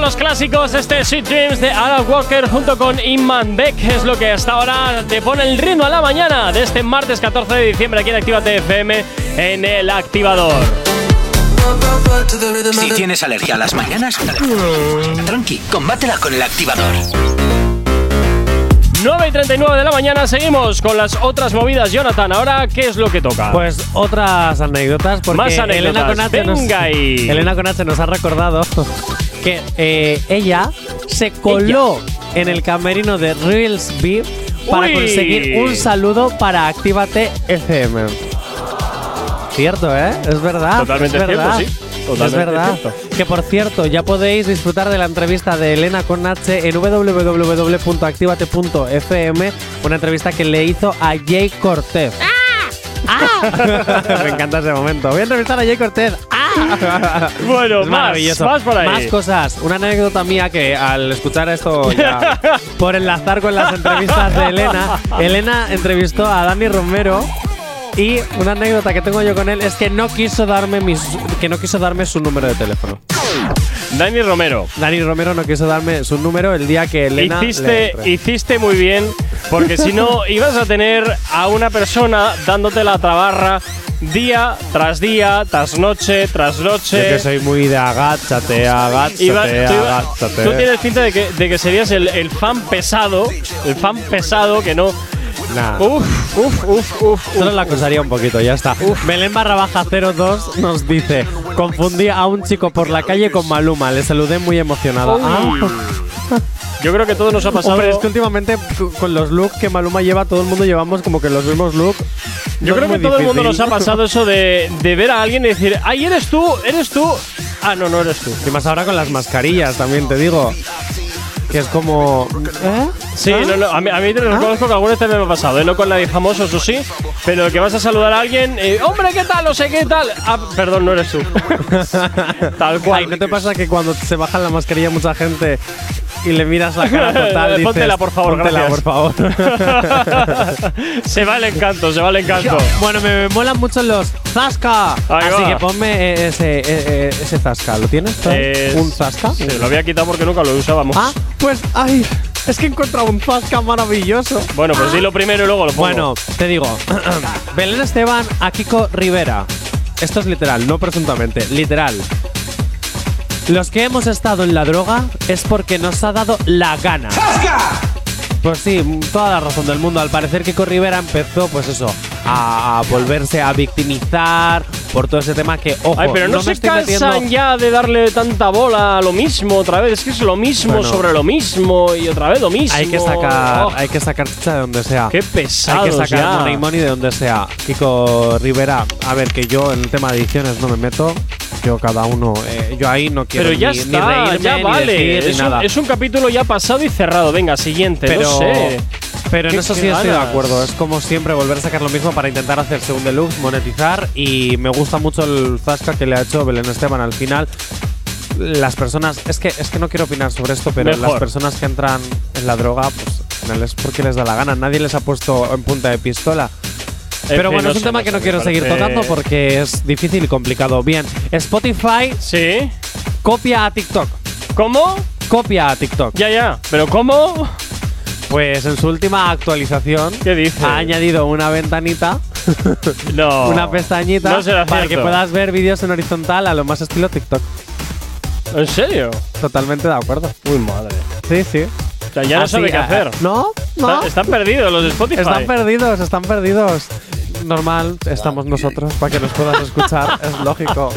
Los clásicos, este Sweet Dreams de Alan Walker junto con Iman Beck es lo que hasta ahora te pone el ritmo a la mañana de este martes 14 de diciembre aquí en Actívate FM en el activador. Si tienes alergia a las mañanas, tranqui, combátela con el activador. 9 y 39 de la mañana, seguimos con las otras movidas. Jonathan, ahora, ¿qué es lo que toca? Pues otras anécdotas, porque Más anécdotas. Elena Conache, nos, Venga ahí. Elena Conache nos ha recordado que eh, ella se coló en el camerino de Reels B para Uy. conseguir un saludo para Actívate FM. Cierto, ¿eh? Es verdad. Totalmente es verdad. cierto, sí. es verdad. cierto. Que por cierto, ya podéis disfrutar de la entrevista de Elena Conache en www.activate.fm, una entrevista que le hizo a Jay Cortez. Me encanta ese momento. Voy a entrevistar a Jay Cortez. Bueno, Es más, más por ahí. Más cosas. Una anécdota mía que al escuchar esto ya por enlazar con las entrevistas de Elena, Elena entrevistó a Dani Romero y una anécdota que tengo yo con él es que no quiso darme mis que no quiso darme su número de teléfono. Dani Romero. Dani Romero no quiso darme su número el día que Elena le Hiciste, entre. hiciste muy bien, porque si no ibas a tener a una persona dándote la trabarra día tras día, tras noche, tras noche. Yo que soy muy de agáchate, agáchate, Iba- tú, agáchate. tú tienes pinta de que, de que serías el, el fan pesado, el fan pesado que no. Nah. Uf, uf, uf, uf. Solo la acusaría un poquito, ya está. Belén barra baja 02 nos dice: Confundí a un chico por la calle con Maluma, le saludé muy emocionada. Ah. Yo creo que todo nos ha pasado. Hombre, es que últimamente con los looks que Maluma lleva, todo el mundo llevamos como que los mismos looks. Yo No creo que todo el mundo nos difícil. ha pasado eso de, de ver a alguien y decir, ¡ay, eres tú! ¡Eres tú! Ah, no, no eres tú. Y más ahora con las mascarillas, también te digo. Que es como. ¿Eh? Sí, ¿Ah? no, no, a mí, a mí te reconozco que alguna vez me ha pasado, ¿eh? no con nadie famoso, eso sí, pero que vas a saludar a alguien, eh, hombre, ¿qué tal? No sé qué tal. Ah, perdón, no eres tú. Tal cual. ¿no te pasa que cuando se bajan la mascarilla mucha gente y le miras la cara total dices, Póntela, por favor, "Póntela, gracias". por favor. se va el encanto, se va el encanto. Bueno, me, me molan mucho los Zasca. Ahí Así va. que ponme eh, ese, eh, eh, ese Zasca. ¿Lo tienes? Es- ¿Un Zasca? Sí, lo había quitado porque nunca lo usábamos. Ah, pues, ay, Es que he encontrado un Zasca maravilloso. Bueno, pues dilo primero y luego lo pongo. Bueno, te digo, Belén Esteban a Kiko Rivera. Esto es literal, no presuntamente, literal. Los que hemos estado en la droga es porque nos ha dado la gana. Pues sí, toda la razón del mundo. Al parecer Kiko Rivera empezó, pues eso, a, a volverse a victimizar por todo ese tema que, ojo, Ay, pero no, me se estoy cansan metiendo- ya de darle tanta bola a lo mismo otra vez. Es que es lo mismo Bueno. sobre lo mismo y otra vez lo mismo. Hay que sacar, Oh, hay que sacar chicha de donde sea. Qué pesados Hay que sacar ya. money money de donde sea. Kiko Rivera, a ver, que yo en el tema de ediciones no me meto. Yo cada uno, eh, yo ahí no quiero Pero ya ni, ni está, reírme, ya ni vale. ni es, un, nada. es un capítulo ya pasado y cerrado. Venga, siguiente. pero, no sé. pero en ¿Qué- eso sí estoy de acuerdo. Es como siempre volver a sacar lo mismo para intentar hacerse un deluxe, monetizar. Y me gusta mucho el Zasca que le ha hecho Belén Esteban al final. Las personas, es que, es que no quiero opinar sobre esto, pero Mejor. las personas que entran en la droga, pues al final es porque les da la gana. Nadie les ha puesto en punta de pistola. Pero bueno, no es un tema que no quiero seguir tocando porque es difícil y complicado. Bien, Spotify Sí. copia a TikTok. ¿Cómo? Copia a TikTok. Ya, ya. ¿Pero cómo? Pues en su última actualización ¿Qué dice? ha añadido una ventanita, No. una pestañita No será para que cierto. puedas ver vídeos en horizontal a lo más estilo TikTok. ¿En serio? Totalmente de acuerdo. Uy, madre. Sí, sí. O sea, ya no Así, sabe qué ah, hacer. No, no. Está- están perdidos los de Spotify. Están perdidos, están perdidos. Normal, estamos nosotros para que nos puedas escuchar, es lógico.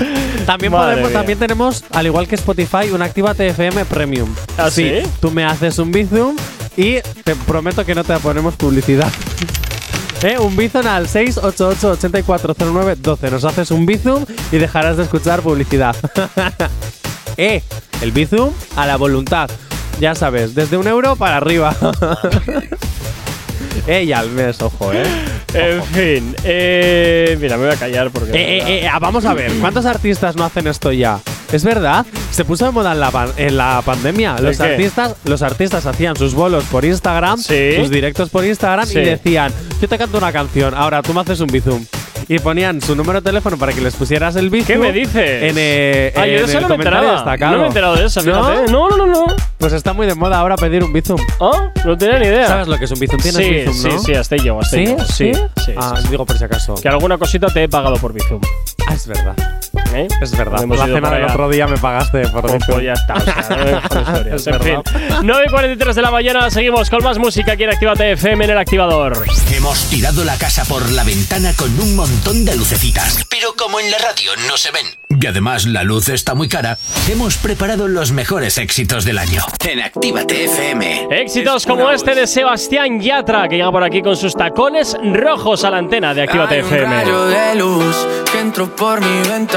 También Madre podemos, mía. también tenemos, al igual que Spotify, un Actívate FM Premium. ¿Ah, sí? Tú me haces un Bizum y te prometo que no te ponemos publicidad. ¿Eh? Un Bizum al 688-8409-12. Nos haces un Bizum y dejarás de escuchar publicidad. eh, el Bizum a la voluntad. Ya sabes, desde un euro para arriba. y al mes, ojo, eh. En fin. Eh, mira, me voy a callar porque. Eh, eh, eh, vamos a ver, ¿cuántos artistas no hacen esto ya? Es verdad, se puso de moda en la, pan- en la pandemia. Los artistas, los artistas hacían sus bolos por Instagram, Sí. sus directos por Instagram Sí. y decían, yo te canto una canción, ahora tú me haces un bizum. Y ponían su número de teléfono para que les pusieras el bizum. ¿Qué me dices? En, eh, Ah, yo de en eso el no me enteraba. destacado. No me he enterado de eso, ¿No? fíjate. No, no, no, no. Pues está muy de moda ahora pedir un bizum. ¿Ah? No tenía ni idea. ¿Sabes lo que es un bizum? ¿Tienes sí, bizum, no? Sí, sí, hasta yo, hasta ¿Sí? yo. Sí, ¿Sí? sí, Ah, sí, sí. digo por si acaso. Que alguna cosita te he pagado por Bizum. Ah, es verdad. ¿Eh? Es verdad. Hemos la cena del otro día me pagaste por bizum. pues ya está. O sea, no. Es en fin. verdad. 9 y 43 de la mañana, seguimos con más música aquí en Actívate FM en el activador. Hemos tirado la casa por la ventana con un montón de lucecitas. Pero como en la radio no se ven y además la luz está muy cara, hemos preparado los mejores éxitos del año. En Actívate FM. Éxitos como este de Sebastián Yatra, que llega por aquí con sus tacones rojos a la antena de Actívate Hay un FM. rayo de luz que entró por mi ventana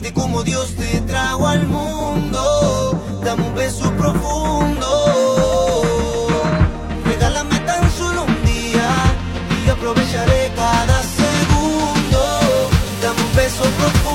Verte como Dios te trajo al mundo. Dame un beso profundo. Regálame tan solo un día y aprovecharé cada segundo. Dame un beso profundo.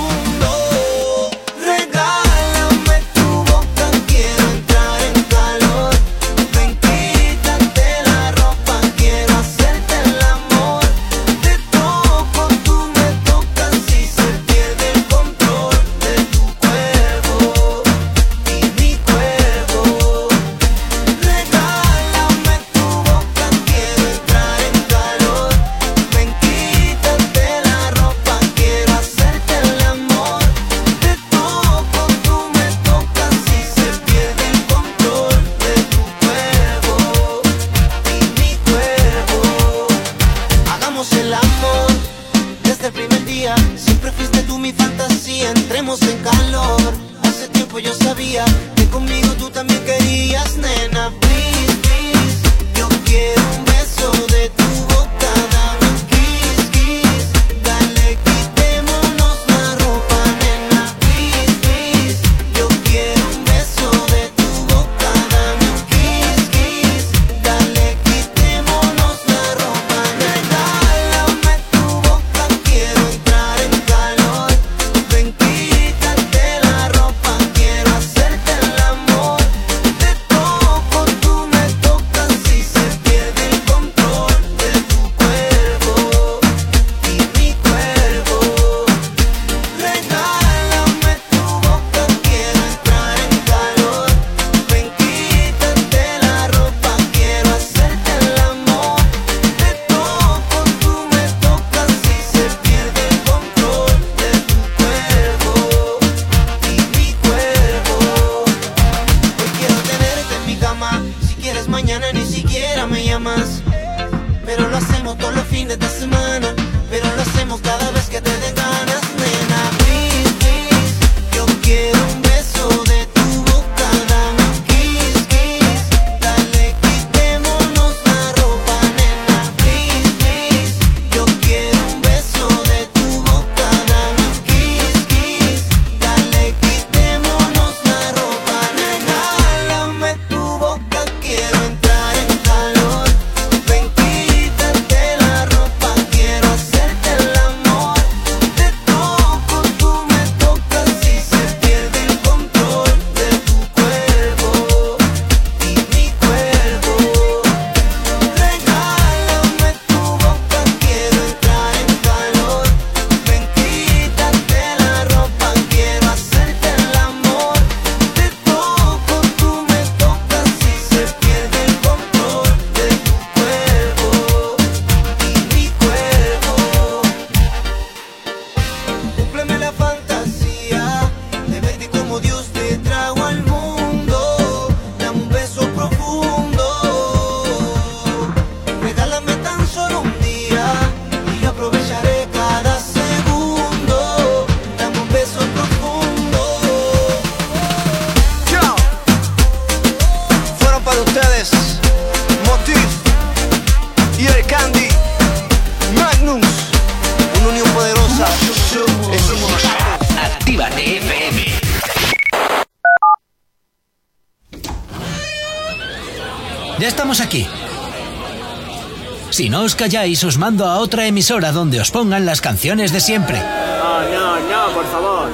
Si no os calláis, os mando a otra emisora donde os pongan las canciones de siempre. No, no, no, por favor.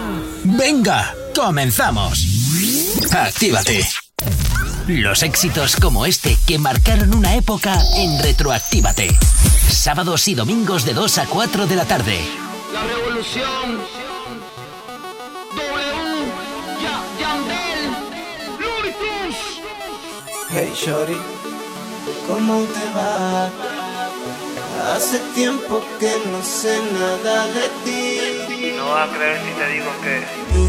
Venga, comenzamos. Actívate. Los éxitos como este que marcaron una época en Retroactívate. Sábados y domingos de 2 a 4 de la tarde. La revolución. W. Hey, Shorty. ¿Cómo te va? Hace tiempo que no sé nada de ti. No vas a creer si te digo que.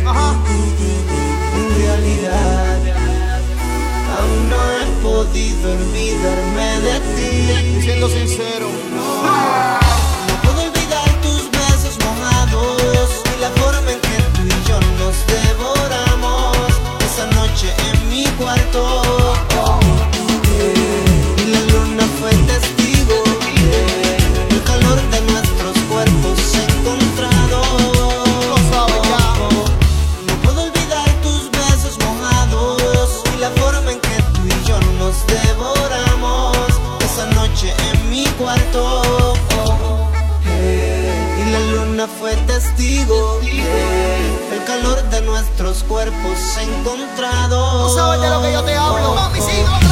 Ajá. En realidad, aún no he podido olvidarme de ti. Siendo sincero. testigo el calor de nuestros cuerpos encontrados. No sabes de lo que yo te hablo, mami, sigo.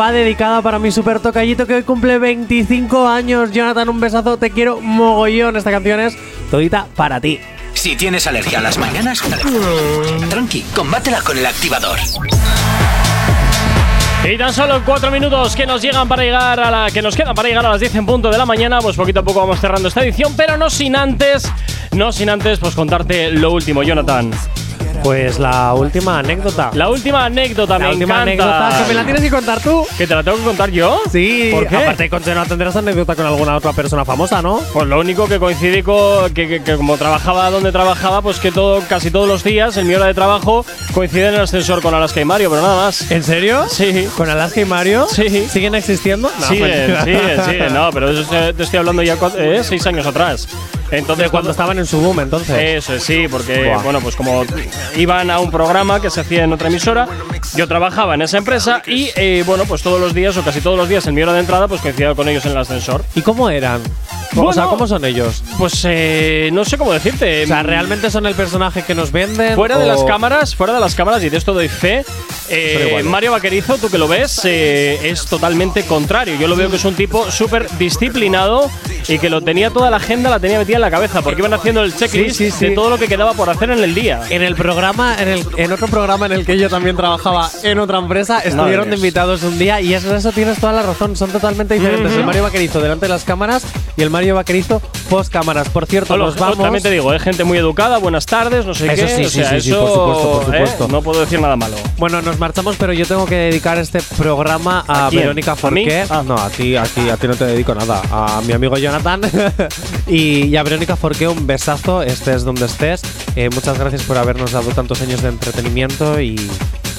va dedicada para mi super tocallito que hoy cumple 25 años. Jonathan, un besazo, te quiero mogollón. Esta canción es todita para ti. Si tienes alergia a las mañanas, tranqui, combátela con el activador. Y tan solo cuatro minutos que nos llegan para llegar a la que nos quedan para llegar a las 10 en punto de la mañana, pues poquito a poco vamos cerrando esta edición, pero no sin antes, no sin antes, pues contarte lo último, Jonathan. Pues la última anécdota. La última anécdota, La me última encanta. anécdota que me la tienes que contar tú. ¿Que te la tengo que contar yo? Sí, ¿Por qué? aparte con no tendrás anécdota con alguna otra persona famosa, ¿no? Pues lo único que coincidí con que, que- que como trabajaba donde trabajaba, pues que todo, casi todos los días, en mi hora de trabajo, coincide en el ascensor con Alaska y Mario, pero nada más. ¿En serio? Sí. ¿Con Alaska y Mario? Sí. ¿Siguen existiendo? No, siguen, mentira. siguen, siguen. No, pero eso te estoy hablando ya eh, seis años atrás. Entonces, cuando estaban en su boom, entonces. Eso es, sí, porque, Buah. bueno, pues como iban a un programa que se hacía en otra emisora, yo trabajaba en esa empresa y, eh, bueno, pues todos los días o casi todos los días en mi hora de entrada, pues coincidía con ellos en el ascensor. ¿Y cómo eran? O sea, ¿cómo son ellos? Pues eh, no sé cómo decirte. O sea, ¿realmente son el personaje que nos venden? Fuera de o- las cámaras, fuera de las cámaras, y de esto doy fe, eh. Mario Vaquerizo, tú que lo ves, eh, es totalmente contrario. Yo lo veo que es un tipo súper disciplinado y que lo tenía toda la agenda, la tenía metida en la cabeza, porque iban haciendo el checklist Sí, sí, sí. de todo lo que quedaba por hacer en el día. En el programa, en, el, en otro programa en el que yo también trabajaba en otra empresa, estuvieron de invitados un día y eso, eso tienes toda la razón, son totalmente diferentes. El Mario Vaquerizo delante de las cámaras y el Mario Vaquerizo post cámaras. Por cierto, Hola, nos vamos. También te digo, es gente muy educada, buenas tardes, no sé Eso qué. sí, o sí, sea, sí, sí, eso, por supuesto, por eh, supuesto. no puedo decir nada malo. Bueno, nos marchamos, pero yo tengo que dedicar este programa a, ¿A? Verónica ¿A? Forqué. Ah. No, a ti, a ti, a ti no te dedico nada. A mi amigo Jonathan y, y a Verónica Forqué un besazo, estés donde estés. Eh, muchas gracias por habernos dado tantos años de entretenimiento y,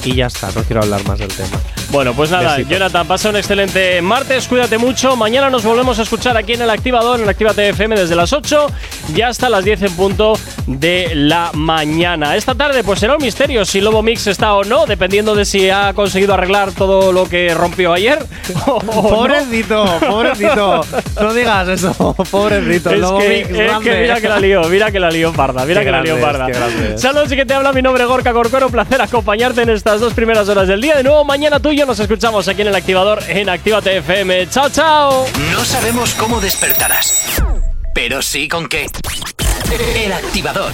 y ya está, no quiero hablar más del tema. Bueno, pues nada, Besito. Jonathan, pasa un excelente martes, cuídate mucho. Mañana nos volvemos a escuchar aquí en el Activador, en el Actívate FM desde las 8 y hasta las 10 en punto de la mañana. Esta tarde, pues será un misterio si Lobo Mix está o no, dependiendo de si ha conseguido arreglar todo lo que rompió ayer. o no. pobrecito, pobrecito. No digas eso, pobrecito. Es Lobo que, Mix, es grande. que mira que la lío, mira que la lío parda, mira Qué que la lío parda. Saludos y que te habla mi nombre Gorka Corcoro, placer acompañarte en estas dos primeras horas del día. De nuevo mañana tú y yo nos escuchamos aquí en el activador en Actívate FM. Chao, chao. No sabemos cómo despertarás, pero sí con qué. El activador.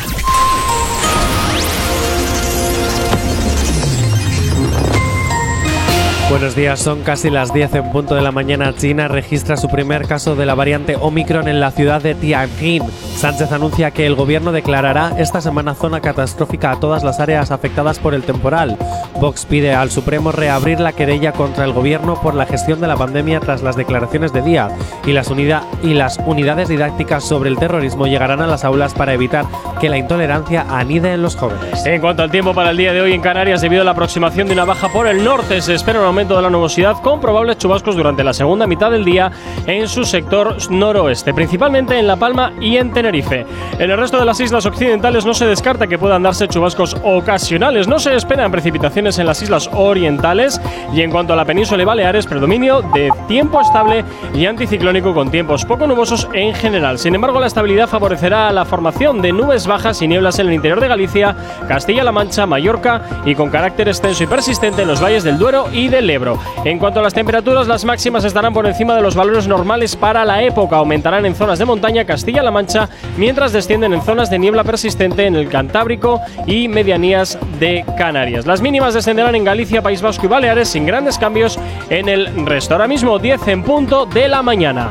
Buenos días, son casi las 10 en punto de la mañana. China registra su primer caso de la variante Omicron en la ciudad de Tianjin. Sánchez anuncia que el gobierno declarará esta semana zona catastrófica a todas las áreas afectadas por el temporal. Vox pide al Supremo reabrir la querella contra el gobierno por la gestión de la pandemia tras las declaraciones de Díaz. Y las, unida- y las unidades didácticas sobre el terrorismo llegarán a las aulas para evitar que la intolerancia anide en los jóvenes. En cuanto al tiempo para el día de hoy en Canarias, debido a la aproximación de una baja por el norte, se espera un aumento de la nubosidad con probables chubascos durante la segunda mitad del día en su sector noroeste, principalmente en La Palma y en Tenerife. En el resto de las islas occidentales no se descarta que puedan darse chubascos ocasionales. No se esperan precipitaciones en las islas orientales y en cuanto a la península y Baleares, predominio de tiempo estable y anticiclónico con tiempos poco nubosos en general. Sin embargo, la estabilidad favorecerá la formación de nubes bajas y nieblas en el interior de Galicia, Castilla-La Mancha, Mallorca y con carácter extenso y persistente en los valles del Duero y del Ebro. En cuanto a las temperaturas, las máximas estarán por encima de los valores normales para la época. Aumentarán en zonas de montaña Castilla-La Mancha, mientras descienden en zonas de niebla persistente en el Cantábrico y medianías de Canarias. Las mínimas descenderán en Galicia, País Vasco y Baleares sin grandes cambios en el resto. Ahora mismo 10 en punto de la mañana.